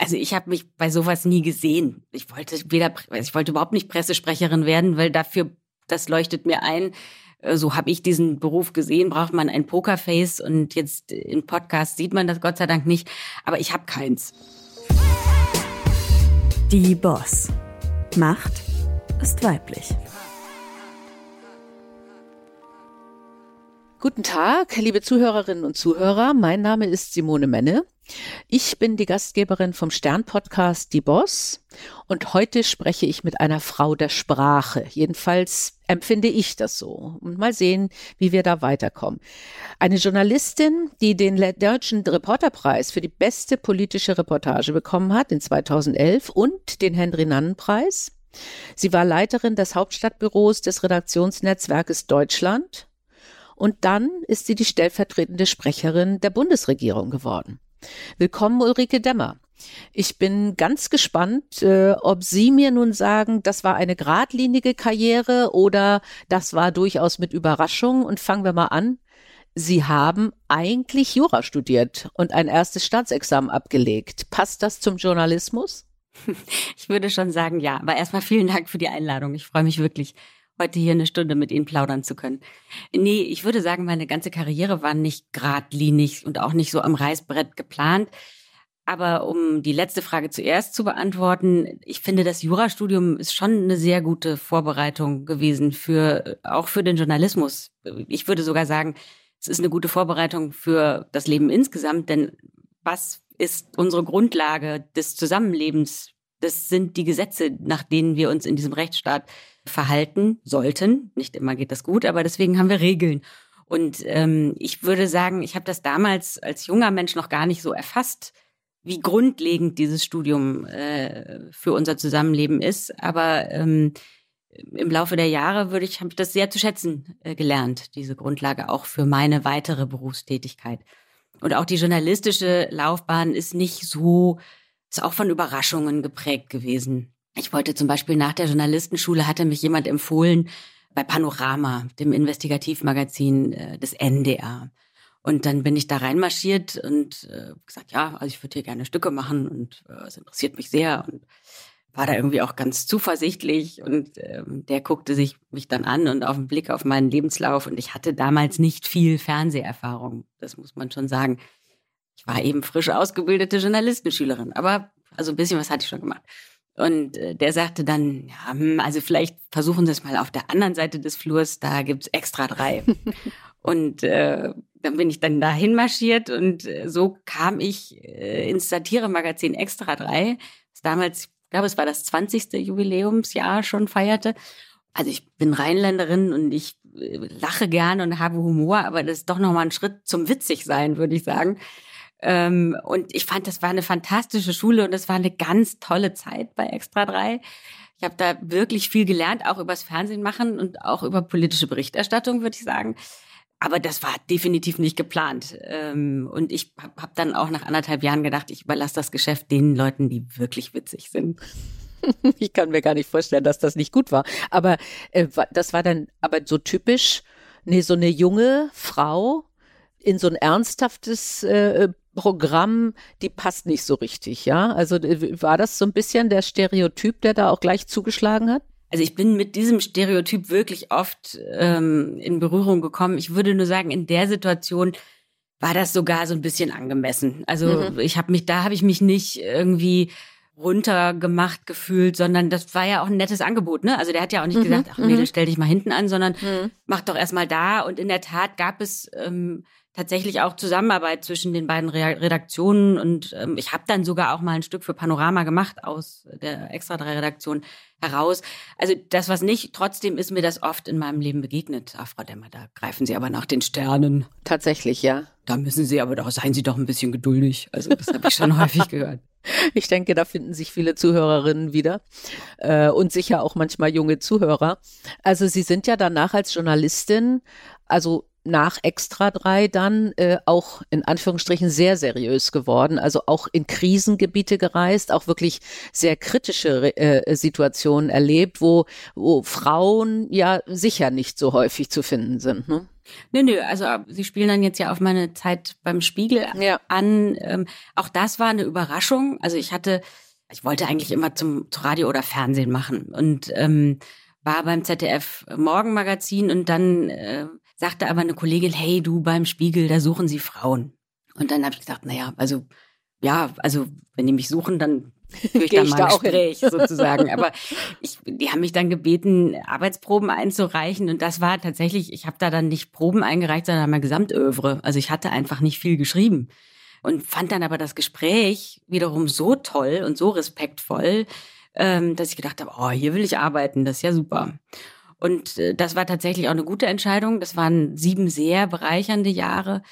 Also ich habe mich bei sowas nie gesehen. Ich wollte weder, ich wollte überhaupt nicht Pressesprecherin werden, weil dafür, das leuchtet mir ein, äh, so habe ich diesen Beruf gesehen, braucht man ein Pokerface und jetzt im Podcast sieht man das Gott sei Dank nicht, aber ich habe keins. Die Boss. Macht ist weiblich. Guten Tag, liebe Zuhörerinnen und Zuhörer. Mein Name ist Simone Menne. Ich bin die Gastgeberin vom Stern-Podcast Die Boss und heute spreche ich mit einer Frau der Sprache. Jedenfalls empfinde ich das so. Und mal sehen, wie wir da weiterkommen. Eine Journalistin, die den Deutschen Reporterpreis für die beste politische Reportage bekommen hat in 2011 und den Henry-Nannen-Preis. Sie war Leiterin des Hauptstadtbüros des Redaktionsnetzwerkes Deutschland und dann ist sie die stellvertretende Sprecherin der Bundesregierung geworden. Willkommen, Ulrike Demmer. Ich bin ganz gespannt, äh, ob Sie mir nun sagen, das war eine geradlinige Karriere oder das war durchaus mit Überraschung. Und fangen wir mal an. Sie haben eigentlich Jura studiert und ein erstes Staatsexamen abgelegt. Passt das zum Journalismus? Ich würde schon sagen, ja. Aber erstmal vielen Dank für die Einladung. Ich freue mich wirklich heute hier eine Stunde mit Ihnen plaudern zu können. Nee, ich würde sagen, meine ganze Karriere war nicht geradlinig und auch nicht so am Reißbrett geplant. Aber um die letzte Frage zuerst zu beantworten, ich finde, das Jurastudium ist schon eine sehr gute Vorbereitung gewesen für, auch für den Journalismus. Ich würde sogar sagen, es ist eine gute Vorbereitung für das Leben insgesamt, denn was ist unsere Grundlage des Zusammenlebens? Das sind die Gesetze, nach denen wir uns in diesem Rechtsstaat verhalten sollten. Nicht immer geht das gut, aber deswegen haben wir Regeln. Und ähm, ich würde sagen, ich habe das damals als junger Mensch noch gar nicht so erfasst, wie grundlegend dieses Studium äh, für unser Zusammenleben ist. Aber ähm, im Laufe der Jahre würde ich, habe ich das sehr zu schätzen äh, gelernt, diese Grundlage auch für meine weitere Berufstätigkeit. Und auch die journalistische Laufbahn ist nicht so, ist auch von Überraschungen geprägt gewesen. Ich wollte zum Beispiel nach der Journalistenschule, hatte mich jemand empfohlen bei Panorama, dem Investigativmagazin äh, des NDR. Und dann bin ich da reinmarschiert und äh, gesagt, ja, also ich würde hier gerne Stücke machen und äh, es interessiert mich sehr und war da irgendwie auch ganz zuversichtlich und äh, der guckte sich mich dann an und auf den Blick auf meinen Lebenslauf und ich hatte damals nicht viel Fernseherfahrung, das muss man schon sagen. Ich war eben frisch ausgebildete Journalistenschülerin, aber also ein bisschen was hatte ich schon gemacht. Und äh, der sagte dann, ja, hm, also vielleicht versuchen Sie es mal auf der anderen Seite des Flurs, da gibt's extra drei. und äh, dann bin ich dann dahin marschiert und äh, so kam ich äh, ins Satiremagazin Extra drei, das damals, ich glaube, es war das 20. Jubiläumsjahr schon feierte. Also ich bin Rheinländerin und ich äh, lache gerne und habe Humor, aber das ist doch nochmal ein Schritt zum witzig sein, würde ich sagen. Ähm, und ich fand, das war eine fantastische Schule und es war eine ganz tolle Zeit bei Extra 3. Ich habe da wirklich viel gelernt, auch übers Fernsehen machen und auch über politische Berichterstattung, würde ich sagen. Aber das war definitiv nicht geplant. Ähm, und ich habe hab dann auch nach anderthalb Jahren gedacht, ich überlasse das Geschäft den Leuten, die wirklich witzig sind. Ich kann mir gar nicht vorstellen, dass das nicht gut war. Aber äh, das war dann aber so typisch, nee, so eine junge Frau in so ein ernsthaftes äh, Programm, die passt nicht so richtig, ja? Also war das so ein bisschen der Stereotyp, der da auch gleich zugeschlagen hat? Also ich bin mit diesem Stereotyp wirklich oft ähm, in Berührung gekommen. Ich würde nur sagen, in der Situation war das sogar so ein bisschen angemessen. Also mhm. ich habe mich, da habe ich mich nicht irgendwie runtergemacht gefühlt, sondern das war ja auch ein nettes Angebot, ne? Also der hat ja auch nicht mhm. gesagt, ach Mädel, mhm. stell dich mal hinten an, sondern mhm. mach doch erstmal da. Und in der Tat gab es ähm, tatsächlich auch Zusammenarbeit zwischen den beiden Redaktionen und ähm, ich habe dann sogar auch mal ein Stück für Panorama gemacht aus der Extra 3 Redaktion heraus. Also das was nicht, trotzdem ist mir das oft in meinem Leben begegnet. Ach, Frau Demmer, da greifen Sie aber nach den Sternen. Tatsächlich, ja. Da müssen Sie aber doch, seien Sie doch ein bisschen geduldig. Also das habe ich schon häufig gehört. Ich denke, da finden sich viele Zuhörerinnen wieder äh, und sicher auch manchmal junge Zuhörer. Also Sie sind ja danach als Journalistin, also nach Extra 3 dann äh, auch in Anführungsstrichen sehr seriös geworden, also auch in Krisengebiete gereist, auch wirklich sehr kritische äh, Situationen erlebt, wo, wo Frauen ja sicher nicht so häufig zu finden sind. Ne? Nö, nö, also Sie spielen dann jetzt ja auf meine Zeit beim Spiegel ja. an. Ähm, auch das war eine Überraschung. Also ich hatte, ich wollte eigentlich immer zum, zum Radio oder Fernsehen machen und ähm, war beim ZDF Morgenmagazin und dann äh, sagte aber eine Kollegin, hey, du beim Spiegel, da suchen sie Frauen. Und dann habe ich gesagt, naja, also ja, also wenn die mich suchen, dann führe ich da mal ein Gespräch sozusagen. Aber ich, die haben mich dann gebeten, Arbeitsproben einzureichen und das war tatsächlich, ich habe da dann nicht Proben eingereicht, sondern mein Gesamtövre. Also ich hatte einfach nicht viel geschrieben und fand dann aber das Gespräch wiederum so toll und so respektvoll, ähm, dass ich gedacht habe, oh, hier will ich arbeiten, das ist ja super. Und äh, das war tatsächlich auch eine gute Entscheidung. Das waren sieben sehr bereichernde Jahre.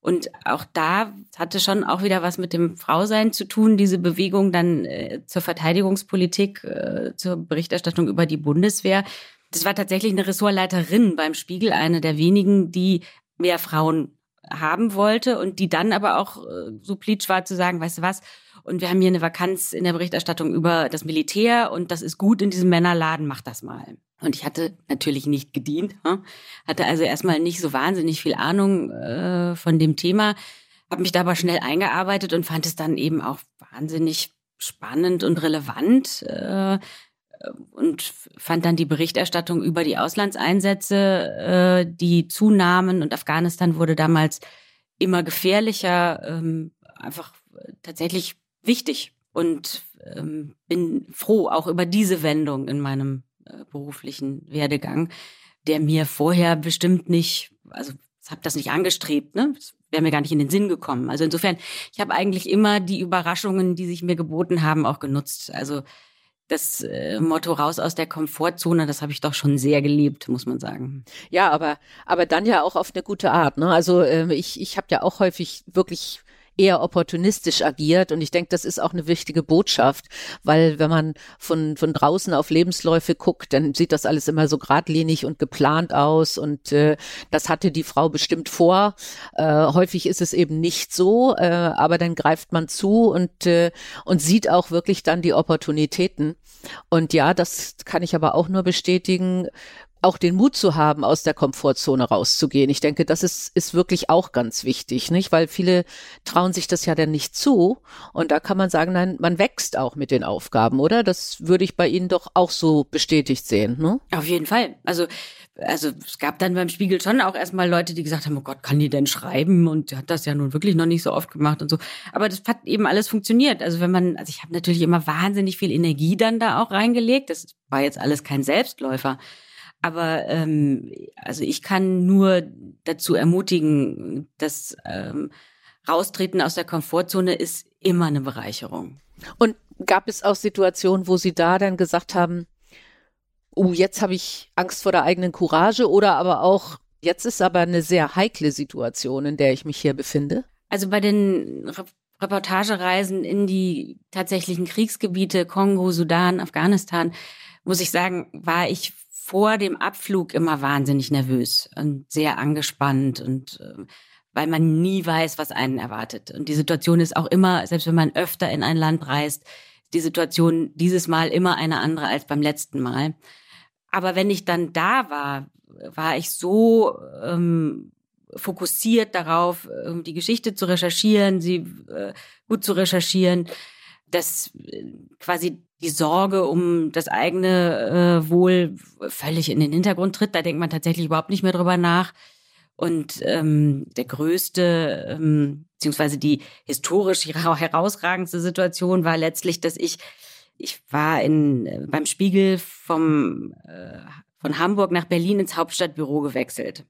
Und auch da hatte schon auch wieder was mit dem Frausein zu tun, diese Bewegung dann äh, zur Verteidigungspolitik, äh, zur Berichterstattung über die Bundeswehr. Das war tatsächlich eine Ressortleiterin beim Spiegel, eine der wenigen, die mehr Frauen haben wollte und die dann aber auch äh, so plitsch war zu sagen, weißt du was, und wir haben hier eine Vakanz in der Berichterstattung über das Militär und das ist gut in diesem Männerladen, mach das mal. Und ich hatte natürlich nicht gedient, hatte also erstmal nicht so wahnsinnig viel Ahnung äh, von dem Thema, habe mich da aber schnell eingearbeitet und fand es dann eben auch wahnsinnig spannend und relevant äh, und fand dann die Berichterstattung über die Auslandseinsätze, äh, die zunahmen. Und Afghanistan wurde damals immer gefährlicher, ähm, einfach tatsächlich wichtig. Und ähm, bin froh auch über diese Wendung in meinem beruflichen Werdegang, der mir vorher bestimmt nicht, also ich habe das nicht angestrebt, ne? Das wäre mir gar nicht in den Sinn gekommen. Also insofern, ich habe eigentlich immer die Überraschungen, die sich mir geboten haben, auch genutzt. Also das äh, Motto raus aus der Komfortzone, das habe ich doch schon sehr geliebt, muss man sagen. Ja, aber aber dann ja auch auf eine gute Art. Ne? Also äh, ich ich habe ja auch häufig wirklich eher opportunistisch agiert. Und ich denke, das ist auch eine wichtige Botschaft, weil wenn man von, von draußen auf Lebensläufe guckt, dann sieht das alles immer so geradlinig und geplant aus. Und äh, das hatte die Frau bestimmt vor. Äh, häufig ist es eben nicht so, äh, aber dann greift man zu und, äh, und sieht auch wirklich dann die Opportunitäten. Und ja, das kann ich aber auch nur bestätigen auch den Mut zu haben, aus der Komfortzone rauszugehen. Ich denke, das ist, ist wirklich auch ganz wichtig, nicht? Weil viele trauen sich das ja dann nicht zu. Und da kann man sagen, nein, man wächst auch mit den Aufgaben, oder? Das würde ich bei Ihnen doch auch so bestätigt sehen, ne? Auf jeden Fall. Also, also es gab dann beim Spiegel schon auch erstmal Leute, die gesagt haben, oh Gott, kann die denn schreiben? Und hat das ja nun wirklich noch nicht so oft gemacht und so. Aber das hat eben alles funktioniert. Also wenn man, also ich habe natürlich immer wahnsinnig viel Energie dann da auch reingelegt. Das war jetzt alles kein Selbstläufer. Aber ähm, also ich kann nur dazu ermutigen, dass ähm, Raustreten aus der Komfortzone ist immer eine Bereicherung. Und gab es auch Situationen, wo Sie da dann gesagt haben, oh, jetzt habe ich Angst vor der eigenen Courage oder aber auch, jetzt ist aber eine sehr heikle Situation, in der ich mich hier befinde? Also bei den Re Reportagereisen in die tatsächlichen Kriegsgebiete, Kongo, Sudan, Afghanistan, muss ich sagen, war ich vor dem Abflug immer wahnsinnig nervös und sehr angespannt und äh, weil man nie weiß, was einen erwartet. Und die Situation ist auch immer, selbst wenn man öfter in ein Land reist, die Situation dieses Mal immer eine andere als beim letzten Mal. Aber wenn ich dann da war, war ich so ähm, fokussiert darauf, die Geschichte zu recherchieren, sie äh, gut zu recherchieren, dass äh, quasi die Sorge um das eigene äh, Wohl völlig in den Hintergrund tritt. Da denkt man tatsächlich überhaupt nicht mehr drüber nach. Und ähm, der größte, ähm, beziehungsweise die historisch herausragendste Situation war letztlich, dass ich, ich war in, äh, beim Spiegel vom, äh, von Hamburg nach Berlin ins Hauptstadtbüro gewechselt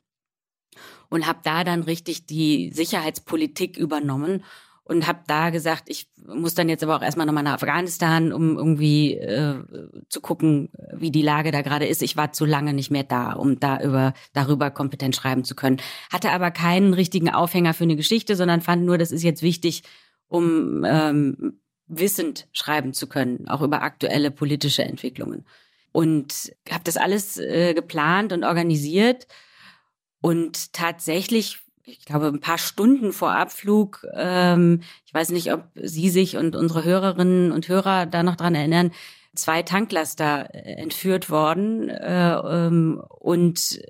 und habe da dann richtig die Sicherheitspolitik übernommen und habe da gesagt, ich muss dann jetzt aber auch erstmal nochmal nach Afghanistan, um irgendwie äh, zu gucken, wie die Lage da gerade ist. Ich war zu lange nicht mehr da, um da über, darüber kompetent schreiben zu können. Hatte aber keinen richtigen Aufhänger für eine Geschichte, sondern fand nur, das ist jetzt wichtig, um ähm, wissend schreiben zu können, auch über aktuelle politische Entwicklungen. Und habe das alles äh, geplant und organisiert. Und tatsächlich ich glaube, ein paar Stunden vor Abflug, ähm, ich weiß nicht, ob Sie sich und unsere Hörerinnen und Hörer da noch dran erinnern, zwei Tanklaster äh, entführt worden äh, ähm, und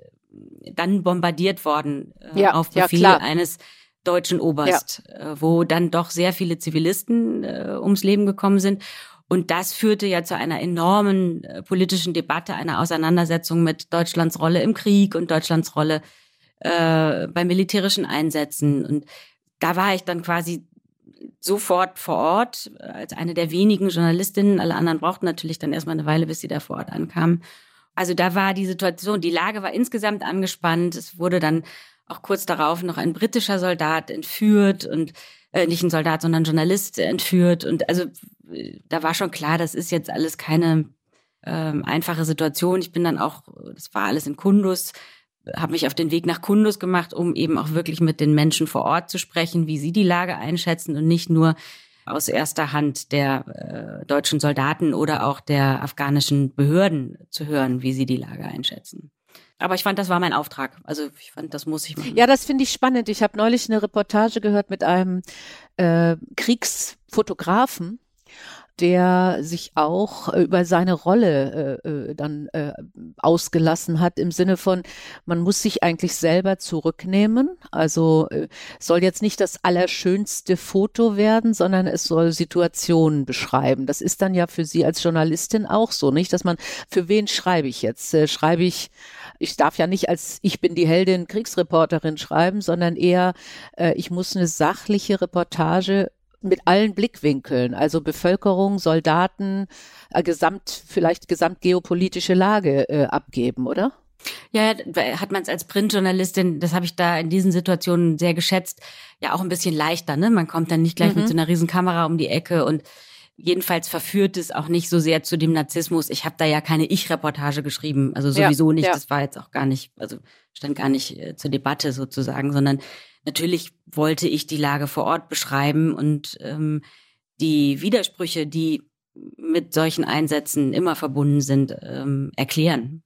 dann bombardiert worden äh, ja, auf Befehl ja, eines deutschen Oberst, ja. äh, wo dann doch sehr viele Zivilisten äh, ums Leben gekommen sind. Und das führte ja zu einer enormen äh, politischen Debatte, einer Auseinandersetzung mit Deutschlands Rolle im Krieg und Deutschlands Rolle äh, bei militärischen Einsätzen. Und da war ich dann quasi sofort vor Ort äh, als eine der wenigen Journalistinnen. Alle anderen brauchten natürlich dann erstmal eine Weile, bis sie da vor Ort ankamen. Also da war die Situation, die Lage war insgesamt angespannt. Es wurde dann auch kurz darauf noch ein britischer Soldat entführt und äh, nicht ein Soldat, sondern ein Journalist entführt. Und also da war schon klar, das ist jetzt alles keine ähm, einfache Situation. Ich bin dann auch, das war alles in Kundus, habe mich auf den Weg nach Kundus gemacht, um eben auch wirklich mit den Menschen vor Ort zu sprechen, wie sie die Lage einschätzen und nicht nur aus erster Hand der äh, deutschen Soldaten oder auch der afghanischen Behörden zu hören, wie sie die Lage einschätzen. Aber ich fand, das war mein Auftrag. Also ich fand, das muss ich machen. Ja, das finde ich spannend. Ich habe neulich eine Reportage gehört mit einem äh, Kriegsfotografen, der sich auch über seine Rolle äh, äh, dann äh, ausgelassen hat im Sinne von, man muss sich eigentlich selber zurücknehmen. Also äh, soll jetzt nicht das allerschönste Foto werden, sondern es soll Situationen beschreiben. Das ist dann ja für Sie als Journalistin auch so, nicht? Dass man, für wen schreibe ich jetzt? Äh, schreibe ich ich darf ja nicht als ich bin die Heldin Kriegsreporterin schreiben, sondern eher, äh, ich muss eine sachliche Reportage mit allen Blickwinkeln, also Bevölkerung, Soldaten, äh, gesamt, vielleicht gesamtgeopolitische Lage äh, abgeben, oder? Ja, hat man es als Printjournalistin, das habe ich da in diesen Situationen sehr geschätzt, ja auch ein bisschen leichter, ne? Man kommt dann nicht gleich mhm. mit so einer riesen Kamera um die Ecke und jedenfalls verführt es auch nicht so sehr zu dem Narzissmus. Ich habe da ja keine Ich-Reportage geschrieben, also sowieso ja, nicht. Ja. Das war jetzt auch gar nicht, also stand gar nicht äh, zur Debatte sozusagen, sondern Natürlich wollte ich die Lage vor Ort beschreiben und ähm, die Widersprüche, die mit solchen Einsätzen immer verbunden sind, ähm, erklären.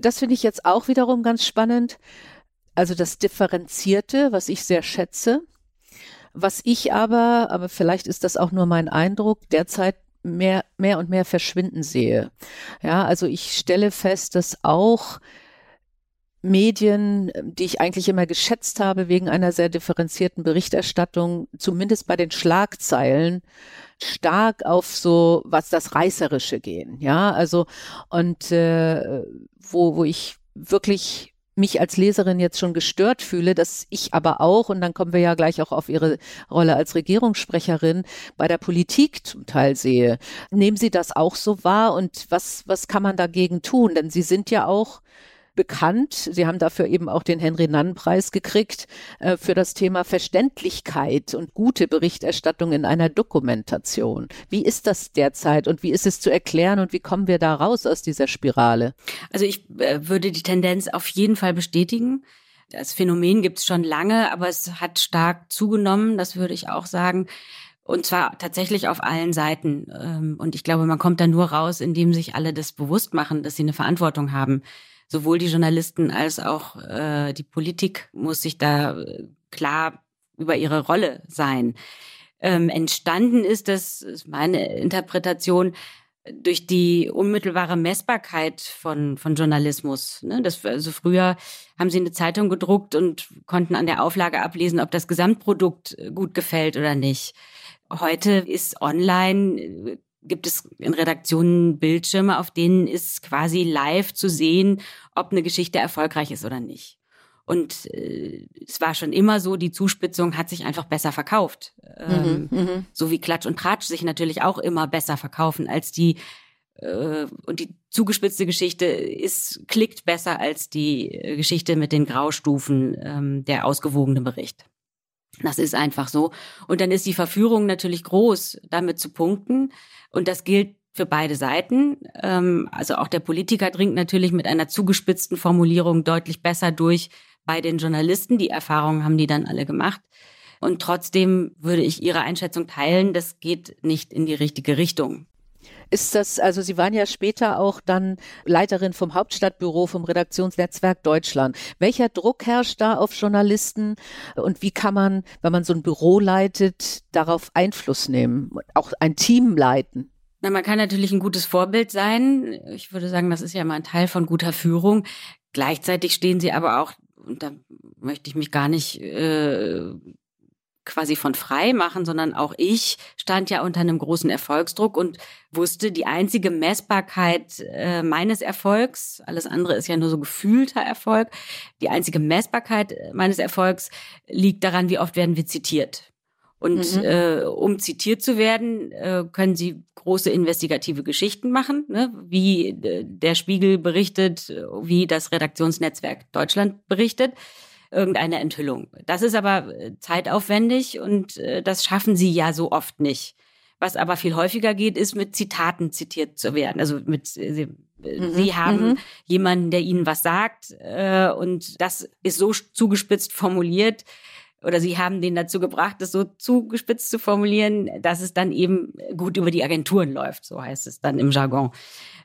Das finde ich jetzt auch wiederum ganz spannend. Also das Differenzierte, was ich sehr schätze. Was ich aber, aber vielleicht ist das auch nur mein Eindruck, derzeit mehr, mehr und mehr verschwinden sehe. Ja, also ich stelle fest, dass auch Medien, die ich eigentlich immer geschätzt habe wegen einer sehr differenzierten Berichterstattung, zumindest bei den Schlagzeilen, stark auf so was das Reißerische gehen. Ja, also und äh, wo, wo ich wirklich mich als Leserin jetzt schon gestört fühle, dass ich aber auch, und dann kommen wir ja gleich auch auf Ihre Rolle als Regierungssprecherin, bei der Politik zum Teil sehe. Nehmen Sie das auch so wahr und was, was kann man dagegen tun? Denn Sie sind ja auch bekannt. Sie haben dafür eben auch den Henry-Nann-Preis gekriegt äh, für das Thema Verständlichkeit und gute Berichterstattung in einer Dokumentation. Wie ist das derzeit und wie ist es zu erklären und wie kommen wir da raus aus dieser Spirale? Also ich äh, würde die Tendenz auf jeden Fall bestätigen. Das Phänomen gibt es schon lange, aber es hat stark zugenommen, das würde ich auch sagen. Und zwar tatsächlich auf allen Seiten. Ähm, und ich glaube, man kommt da nur raus, indem sich alle das bewusst machen, dass sie eine Verantwortung haben sowohl die Journalisten als auch äh, die Politik muss sich da äh, klar über ihre Rolle sein. Ähm, entstanden ist, das ist meine Interpretation, durch die unmittelbare Messbarkeit von, von Journalismus. Ne? Das, also früher haben sie eine Zeitung gedruckt und konnten an der Auflage ablesen, ob das Gesamtprodukt gut gefällt oder nicht. Heute ist online gibt es in Redaktionen Bildschirme, auf denen ist quasi live zu sehen, ob eine Geschichte erfolgreich ist oder nicht. Und äh, es war schon immer so, die Zuspitzung hat sich einfach besser verkauft. Ähm, mhm, mhm. so wie Klatsch und Tratsch sich natürlich auch immer besser verkaufen als die äh, und die zugespitzte Geschichte ist klickt besser als die äh, Geschichte mit den Graustufen ähm, der ausgewogene Bericht. Das ist einfach so. Und dann ist die Verführung natürlich groß, damit zu punkten. Und das gilt für beide Seiten. Ähm, also auch der Politiker dringt natürlich mit einer zugespitzten Formulierung deutlich besser durch bei den Journalisten. Die Erfahrungen haben die dann alle gemacht. Und trotzdem würde ich Ihre Einschätzung teilen, das geht nicht in die richtige Richtung. Ist das, also Sie waren ja später auch dann Leiterin vom Hauptstadtbüro vom Redaktionsnetzwerk Deutschland. Welcher Druck herrscht da auf Journalisten und wie kann man, wenn man so ein Büro leitet, darauf Einfluss nehmen, auch ein Team leiten? Na, man kann natürlich ein gutes Vorbild sein. Ich würde sagen, das ist ja immer ein Teil von guter Führung. gleichzeitig stehen sie aber auch, und da möchte ich mich gar nicht äh, quasi von frei machen, sondern auch ich stand ja unter einem großen Erfolgsdruck und wusste, die einzige Messbarkeit äh, meines Erfolgs, alles andere ist ja nur so gefühlter Erfolg, die einzige Messbarkeit äh, meines Erfolgs liegt daran, wie oft werden wir zitiert. Und mhm. äh, um zitiert zu werden, äh, können Sie große investigative Geschichten machen, ne? wie äh, der Spiegel berichtet, wie das Redaktionsnetzwerk Deutschland berichtet irgendeine Enthüllung. Das ist aber äh, zeitaufwendig und äh, das schaffen sie ja so oft nicht. Was aber viel häufiger geht, ist mit Zitaten zitiert zu werden. Also mit äh, sie, mhm. sie haben mhm. jemanden, der ihnen was sagt äh, und das ist so zugespitzt formuliert oder sie haben den dazu gebracht, das so zugespitzt zu formulieren, dass es dann eben gut über die Agenturen läuft. So heißt es dann im Jargon.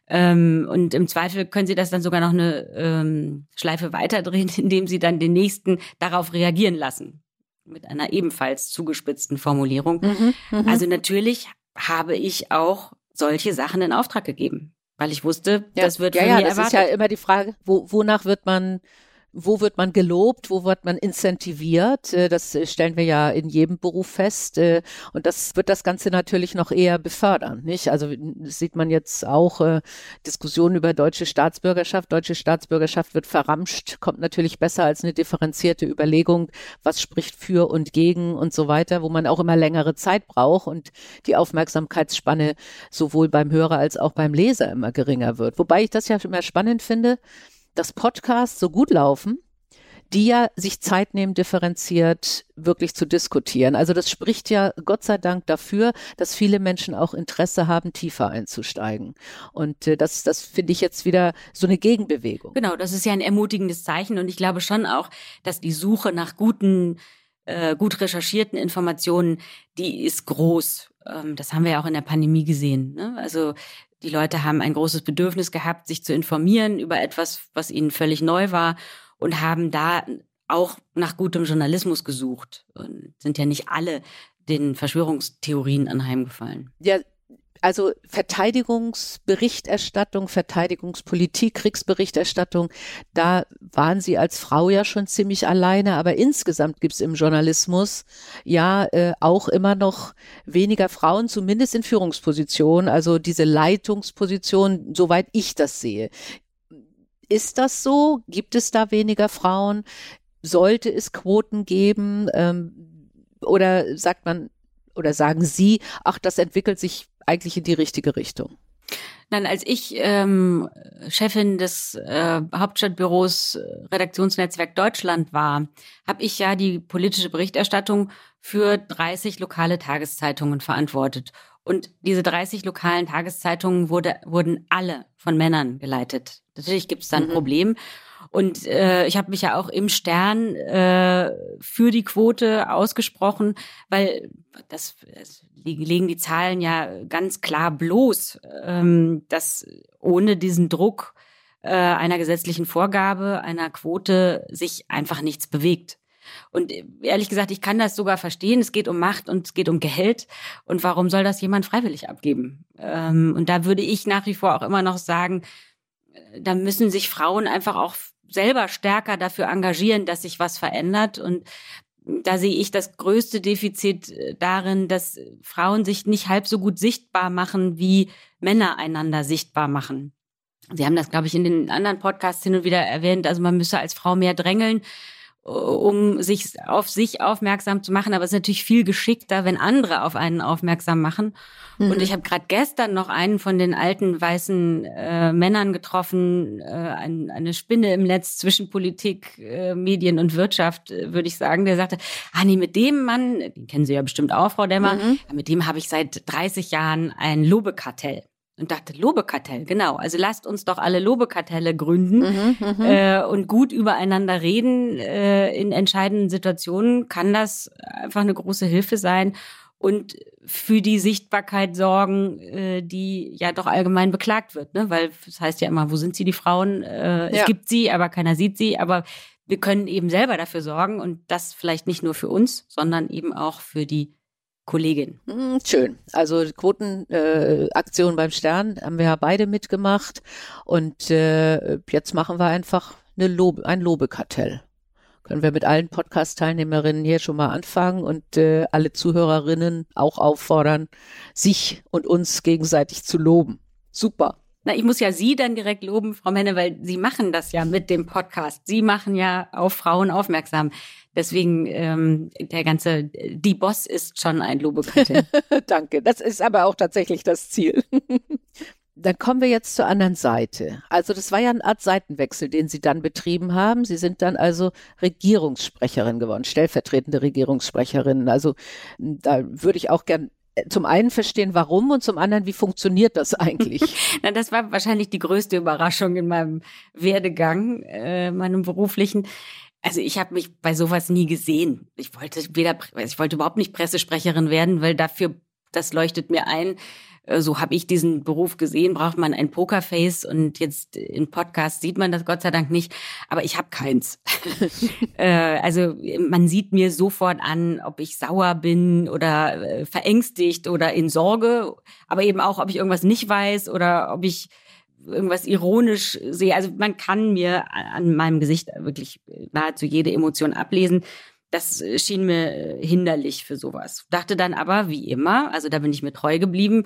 Ähm, und im Zweifel können Sie das dann sogar noch eine ähm, Schleife weiterdrehen, indem Sie dann den nächsten darauf reagieren lassen. Mit einer ebenfalls zugespitzten Formulierung. Mhm, mh. Also natürlich habe ich auch solche Sachen in Auftrag gegeben, weil ich wusste, ja, das wird ja, von ja, mir das erwartet. ist ja immer die Frage, wo, wonach wird man wo wird man gelobt, wo wird man incentiviert. Äh, das äh, stellen wir ja in jedem Beruf fest. Äh, und das wird das Ganze natürlich noch eher befördern, nicht? Also sieht man jetzt auch Diskussionen über deutsche Staatsbürgerschaft. Deutsche Staatsbürgerschaft wird verramscht, kommt natürlich besser als eine differenzierte Überlegung, was spricht für und gegen und so weiter, wo man auch immer längere Zeit braucht und die Aufmerksamkeitsspanne sowohl beim Hörer als auch beim Leser immer geringer wird. Wobei ich das ja immer spannend finde, dass Podcasts so gut laufen, die ja sich Zeit nehmen, differenziert wirklich zu diskutieren. Also das spricht ja Gott sei Dank dafür, dass viele Menschen auch Interesse haben, tiefer einzusteigen. Und äh, das, das finde ich jetzt wieder so eine Gegenbewegung. Genau, das ist ja ein ermutigendes Zeichen. Und ich glaube schon auch, dass die Suche nach guten, äh, gut recherchierten Informationen, die ist groß. Ähm, das haben wir ja auch in der Pandemie gesehen. Ne? Also die Leute haben ein großes Bedürfnis gehabt, sich zu informieren über etwas, was ihnen völlig neu war und haben da auch nach gutem Journalismus gesucht und sind ja nicht alle den Verschwörungstheorien anheimgefallen. Ja, also Verteidigungsberichterstattung, Verteidigungspolitik, Kriegsberichterstattung, da waren Sie als Frau ja schon ziemlich alleine, aber insgesamt gibt es im Journalismus ja äh, auch immer noch weniger Frauen, zumindest in Führungspositionen, also diese Leitungsposition, soweit ich das sehe. Ist das so? Gibt es da weniger Frauen? Sollte es Quoten geben? Ähm, oder sagt man, oder sagen Sie, ach, das entwickelt sich eigentlich in die richtige Richtung? Nein, als ich ähm, Chefin des äh, Hauptstadtbüros äh, Redaktionsnetzwerk Deutschland war, habe ich ja die politische Berichterstattung für 30 lokale Tageszeitungen verantwortet. Und diese 30 lokalen Tageszeitungen wurde, wurden alle von Männern geleitet. Natürlich gibt es da ein mhm. Problem. Und äh, ich habe mich ja auch im Stern äh, für die Quote ausgesprochen, weil das, das legen die Zahlen ja ganz klar bloß, ähm, dass ohne diesen Druck äh, einer gesetzlichen Vorgabe, einer Quote sich einfach nichts bewegt. Und ehrlich gesagt, ich kann das sogar verstehen. Es geht um Macht und es geht um Geld. Und warum soll das jemand freiwillig abgeben? Ähm, und da würde ich nach wie vor auch immer noch sagen, äh, da müssen sich Frauen einfach auch selber stärker dafür engagieren, dass sich was verändert. Und da sehe ich das größte Defizit äh, darin, dass Frauen sich nicht halb so gut sichtbar machen, wie Männer einander sichtbar machen. Sie haben das, glaube ich, in den anderen Podcasts hin und wieder erwähnt. Also man müsse als Frau mehr drängeln um sich auf sich aufmerksam zu machen. Aber es ist natürlich viel geschickter, wenn andere auf einen aufmerksam machen. Mhm. Und ich habe gerade gestern noch einen von den alten weißen äh, Männern getroffen, äh, ein, eine Spinne im Netz zwischen Politik, äh, Medien und Wirtschaft, äh, würde ich sagen. Der sagte, ah nee, mit dem Mann, den kennen Sie ja bestimmt auch, Frau Demmer, mhm. mit dem habe ich seit 30 Jahren ein Lobekartell und dachte, Lobekartell, genau. Also lasst uns doch alle Lobekartelle gründen mhm, mhm, äh, und gut übereinander reden. Äh, in entscheidenden Situationen kann das einfach eine große Hilfe sein und für die Sichtbarkeit sorgen, äh, die ja doch allgemein beklagt wird. Ne? Weil es das heißt ja immer, wo sind sie, die Frauen? Äh, es ja. gibt sie, aber keiner sieht sie. Aber wir können eben selber dafür sorgen und das vielleicht nicht nur für uns, sondern eben auch für die Kollegin. Hm, schön. Also Quotenaktion äh, beim Stern haben wir ja beide mitgemacht und äh, jetzt machen wir einfach eine Lobe, ein Lobekartell. Können wir mit allen Podcast-Teilnehmerinnen hier schon mal anfangen und äh, alle Zuhörerinnen auch auffordern, sich und uns gegenseitig zu loben. Super. Na, ich muss ja Sie dann direkt loben, Frau Menne, weil Sie machen das ja mit dem Podcast. Sie machen ja auf Frauen aufmerksam. Deswegen ähm, der ganze, die Boss ist schon ein Lobekartell. Danke. Das ist aber auch tatsächlich das Ziel. Dann kommen wir jetzt zur anderen Seite. Also das war ja eine Art Seitenwechsel, den Sie dann betrieben haben. Sie sind dann also Regierungssprecherin geworden, stellvertretende Regierungssprecherin. Also da würde ich auch gern zum einen verstehen, warum und zum anderen, wie funktioniert das eigentlich? Na, das war wahrscheinlich die größte Überraschung in meinem Werdegang, äh, meinem beruflichen. Also ich habe mich bei sowas nie gesehen. Ich wollte weder, ich wollte überhaupt nicht Pressesprecherin werden, weil dafür, das leuchtet mir ein, so habe ich diesen Beruf gesehen, braucht man ein Pokerface und jetzt im Podcast sieht man das Gott sei Dank nicht, aber ich habe keins. Äh, also man sieht mir sofort an, ob ich sauer bin oder äh, verängstigt oder in Sorge, aber eben auch, ob ich irgendwas nicht weiß oder ob ich irgendwas ironisch sehe. Also man kann mir an meinem Gesicht wirklich nahezu jede Emotion ablesen. Das schien mir hinderlich für sowas. Dachte dann aber, wie immer, also da bin ich mir treu geblieben,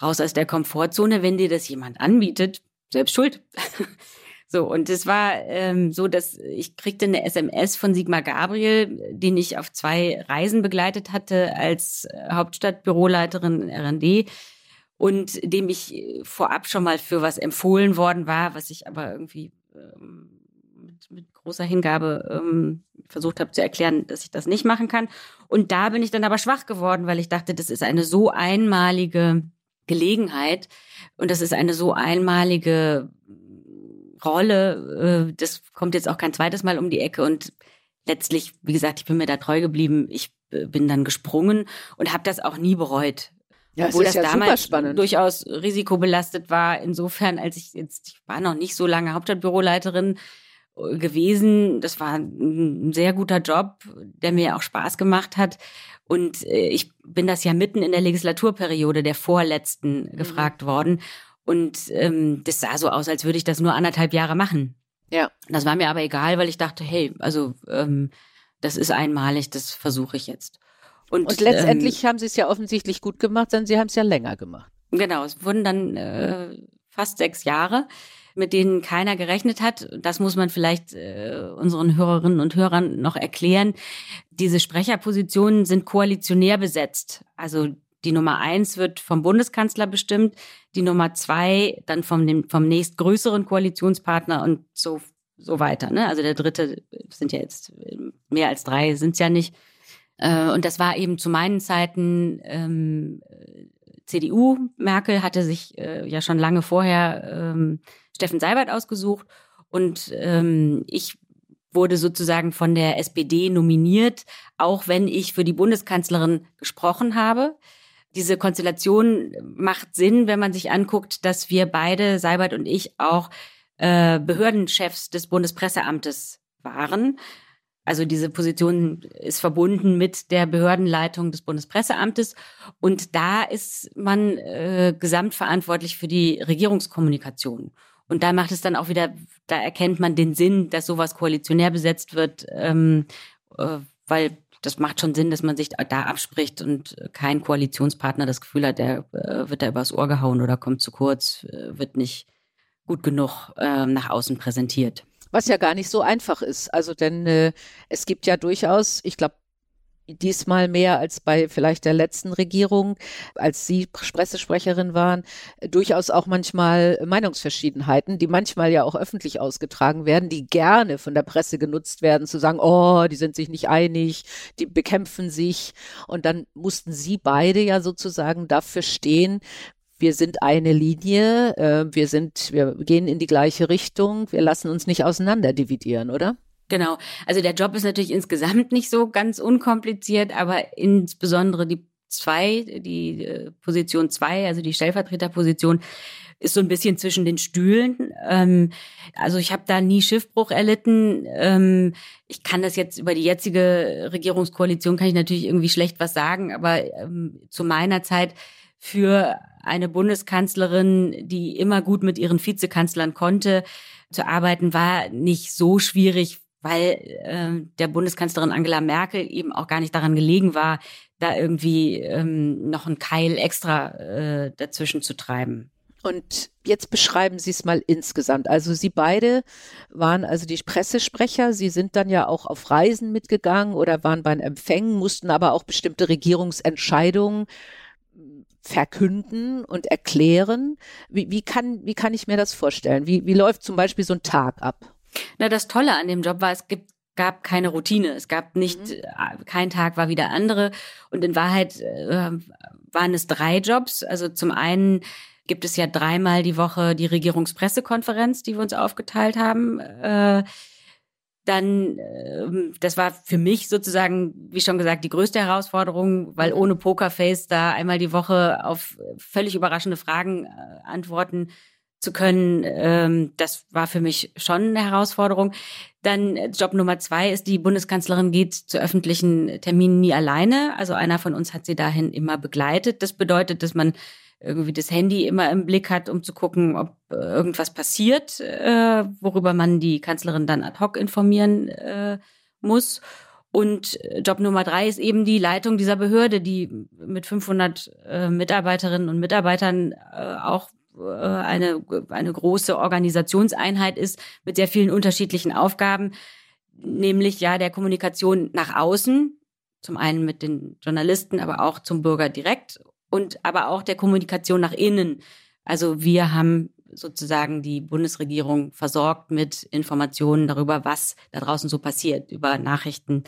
raus aus der Komfortzone, wenn dir das jemand anbietet, selbst schuld. so, und es war ähm, so, dass ich kriegte eine SMS von Sigmar Gabriel, den ich auf zwei Reisen begleitet hatte als Hauptstadtbüroleiterin RND und dem ich vorab schon mal für was empfohlen worden war, was ich aber irgendwie ähm, mit, mit großer Hingabe ähm, versucht habe zu erklären, dass ich das nicht machen kann. Und da bin ich dann aber schwach geworden, weil ich dachte, das ist eine so einmalige Gelegenheit. Und das ist eine so einmalige Rolle. Äh, das kommt jetzt auch kein zweites Mal um die Ecke. Und letztlich, wie gesagt, ich bin mir da treu geblieben. Ich äh, bin dann gesprungen und habe das auch nie bereut. Ja, Obwohl das ja damals durchaus risikobelastet war. Insofern, als ich jetzt, ich war noch nicht so lange Hauptstadtbüroleiterin äh, gewesen. Das war ein sehr guter Job, der mir auch Spaß gemacht hat. Und äh, ich bin das ja mitten in der Legislaturperiode der vorletzten mhm. gefragt worden. Und ähm, das sah so aus, als würde ich das nur anderthalb Jahre machen. Ja. Das war mir aber egal, weil ich dachte, hey, also ähm, das ist einmalig, das versuche ich jetzt. Und, Und letztendlich ähm, haben Sie es ja offensichtlich gut gemacht, denn Sie haben es ja länger gemacht. Genau, es wurden dann äh, fast sechs Jahre mit denen keiner gerechnet hat. Das muss man vielleicht äh, unseren Hörerinnen und Hörern noch erklären. Diese Sprecherpositionen sind koalitionär besetzt. Also die Nummer eins wird vom Bundeskanzler bestimmt, die Nummer zwei dann vom, dem, vom nächstgrößeren Koalitionspartner und so, so weiter. Ne? Also der dritte sind ja jetzt mehr als drei, sind es ja nicht. Äh, und das war eben zu meinen Zeiten ähm, CDU. Merkel hatte sich äh, ja schon lange vorher ähm, Steffen Seibert ausgesucht und ähm, ich wurde sozusagen von der SPD nominiert, auch wenn ich für die Bundeskanzlerin gesprochen habe. Diese Konstellation macht Sinn, wenn man sich anguckt, dass wir beide, Seibert und ich, auch äh, Behördenchefs des Bundespresseamtes waren. Also diese Position ist verbunden mit der Behördenleitung des Bundespresseamtes. Und da ist man äh, gesamtverantwortlich für die Regierungskommunikation. Und da macht es dann auch wieder, da erkennt man den Sinn, dass sowas koalitionär besetzt wird, ähm, äh, weil das macht schon Sinn, dass man sich da abspricht und kein Koalitionspartner das Gefühl hat, der äh, wird da übers Ohr gehauen oder kommt zu kurz, äh, wird nicht gut genug äh, nach außen präsentiert. Was ja gar nicht so einfach ist. Also denn äh, es gibt ja durchaus, ich glaube, diesmal mehr als bei vielleicht der letzten Regierung, als Sie Pressesprecherin waren, durchaus auch manchmal Meinungsverschiedenheiten, die manchmal ja auch öffentlich ausgetragen werden, die gerne von der Presse genutzt werden, zu sagen, oh, die sind sich nicht einig, die bekämpfen sich. Und dann mussten Sie beide ja sozusagen dafür stehen, wir sind eine Linie, äh, wir sind, wir gehen in die gleiche Richtung, wir lassen uns nicht auseinander dividieren, oder? Genau. Also der Job ist natürlich insgesamt nicht so ganz unkompliziert, aber insbesondere die zwei, die äh, Position zwei, also die Stellvertreterposition, ist so ein bisschen zwischen den Stühlen. Ähm, also ich habe da nie Schiffbruch erlitten. Ähm, ich kann das jetzt über die jetzige Regierungskoalition kann ich natürlich irgendwie schlecht was sagen, aber ähm, zu meiner Zeit für eine Bundeskanzlerin, die immer gut mit ihren Vizekanzlern konnte, zu arbeiten, war nicht so schwierig, weil äh, der Bundeskanzlerin Angela Merkel eben auch gar nicht daran gelegen war, da irgendwie ähm, noch einen Keil extra äh, dazwischen zu treiben. Und jetzt beschreiben Sie es mal insgesamt. Also Sie beide waren also die Pressesprecher. Sie sind dann ja auch auf Reisen mitgegangen oder waren bei Empfängen, mussten aber auch bestimmte Regierungsentscheidungen verkünden und erklären. Wie, wie, kann, wie kann ich mir das vorstellen? Wie, wie läuft zum Beispiel so ein Tag ab? Na, das Tolle an dem Job war, es gibt gab keine Routine. Es gab nicht, mhm. Äh, kein Tag war wie der andere. Und in Wahrheit äh, waren es drei Jobs. Also zum einen gibt es ja dreimal die Woche die Regierungspressekonferenz, die wir uns aufgeteilt haben. Äh, dann, äh, das war für mich sozusagen, wie schon gesagt, die größte Herausforderung, weil mhm. ohne Pokerface da einmal die Woche auf völlig überraschende Fragen äh, antworten zu können, ähm, das war für mich schon eine Herausforderung. Dann äh, Job Nummer zwei ist, die Bundeskanzlerin geht zu öffentlichen Terminen nie alleine. Also einer von uns hat sie dahin immer begleitet. Das bedeutet, dass man irgendwie das Handy immer im Blick hat, um zu gucken, ob äh, irgendwas passiert, äh, worüber man die Kanzlerin dann ad hoc informieren äh, muss. Und äh, Job Nummer drei ist eben die Leitung dieser Behörde, die mit 500 äh, Mitarbeiterinnen und Mitarbeitern äh, auch eine, eine große Organisationseinheit ist mit sehr vielen unterschiedlichen Aufgaben, nämlich ja der Kommunikation nach außen, zum einen mit den Journalisten, aber auch zum Bürger direkt und aber auch der Kommunikation nach innen. Also wir haben sozusagen die Bundesregierung versorgt mit Informationen darüber, was da draußen so passiert, über Nachrichten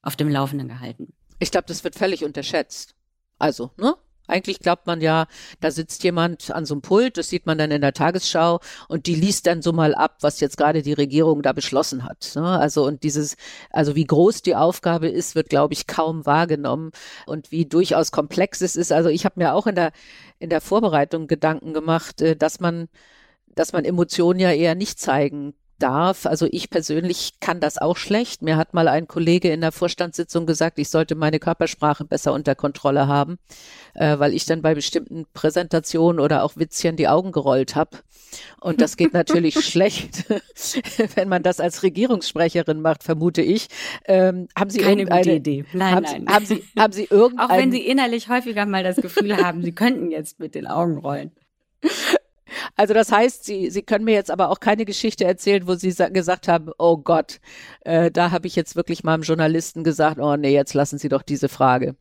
auf dem Laufenden gehalten. Ich glaube, das wird völlig unterschätzt. Also, ne? Eigentlich glaubt man ja, da sitzt jemand an so einem Pult, das sieht man dann in der Tagesschau und die liest dann so mal ab, was jetzt gerade die Regierung da beschlossen hat. Ne? Also und dieses, also wie groß die Aufgabe ist, wird, glaube ich, kaum wahrgenommen und wie durchaus komplex es ist. Also ich habe mir auch in der, in der Vorbereitung Gedanken gemacht, äh, dass man dass man Emotionen ja eher nicht zeigen darf. Also ich persönlich kann das auch schlecht. Mir hat mal ein Kollege in der Vorstandssitzung gesagt, ich sollte meine Körpersprache besser unter Kontrolle haben, äh, weil ich dann bei bestimmten Präsentationen oder auch Witzchen die Augen gerollt habe. Und das geht natürlich schlecht, wenn man das als Regierungssprecherin macht, vermute ich. Ähm, haben Sie Keine gute Idee. Nein, haben, nein. Sie, haben Sie haben Sie irgendein, Auch wenn Sie innerlich häufiger mal das Gefühl haben, Sie könnten jetzt mit den Augen rollen. Also das heißt, Sie, Sie können mir jetzt aber auch keine Geschichte erzählen, wo Sie gesagt haben, oh Gott, äh, da habe ich jetzt wirklich mal einem Journalisten gesagt, oh nee, jetzt lassen Sie doch diese Frage.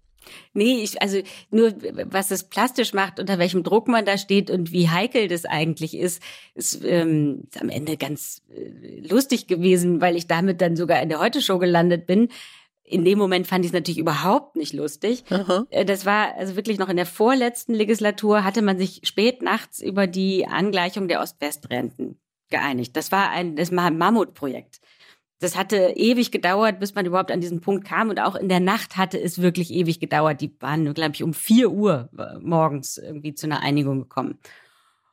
Nee, ich, also nur was es plastisch macht, unter welchem Druck man da steht und wie heikel das eigentlich ist, ist, ähm, am Ende ganz äh, lustig gewesen, weil ich damit dann sogar in der Heute-Show gelandet bin in dem Moment fand ich es natürlich überhaupt nicht lustig. Aha. Äh, das war also wirklich noch in der vorletzten Legislatur hatte man sich spät nachts über die Angleichung der Ost-West-Renten geeinigt. Das war ein, das war ein Mammutprojekt. Das hatte ewig gedauert, bis man überhaupt an diesen Punkt kam. Und auch in der Nacht hatte es wirklich ewig gedauert. Die waren, glaube ich, um vier Uhr morgens irgendwie zu einer Einigung gekommen.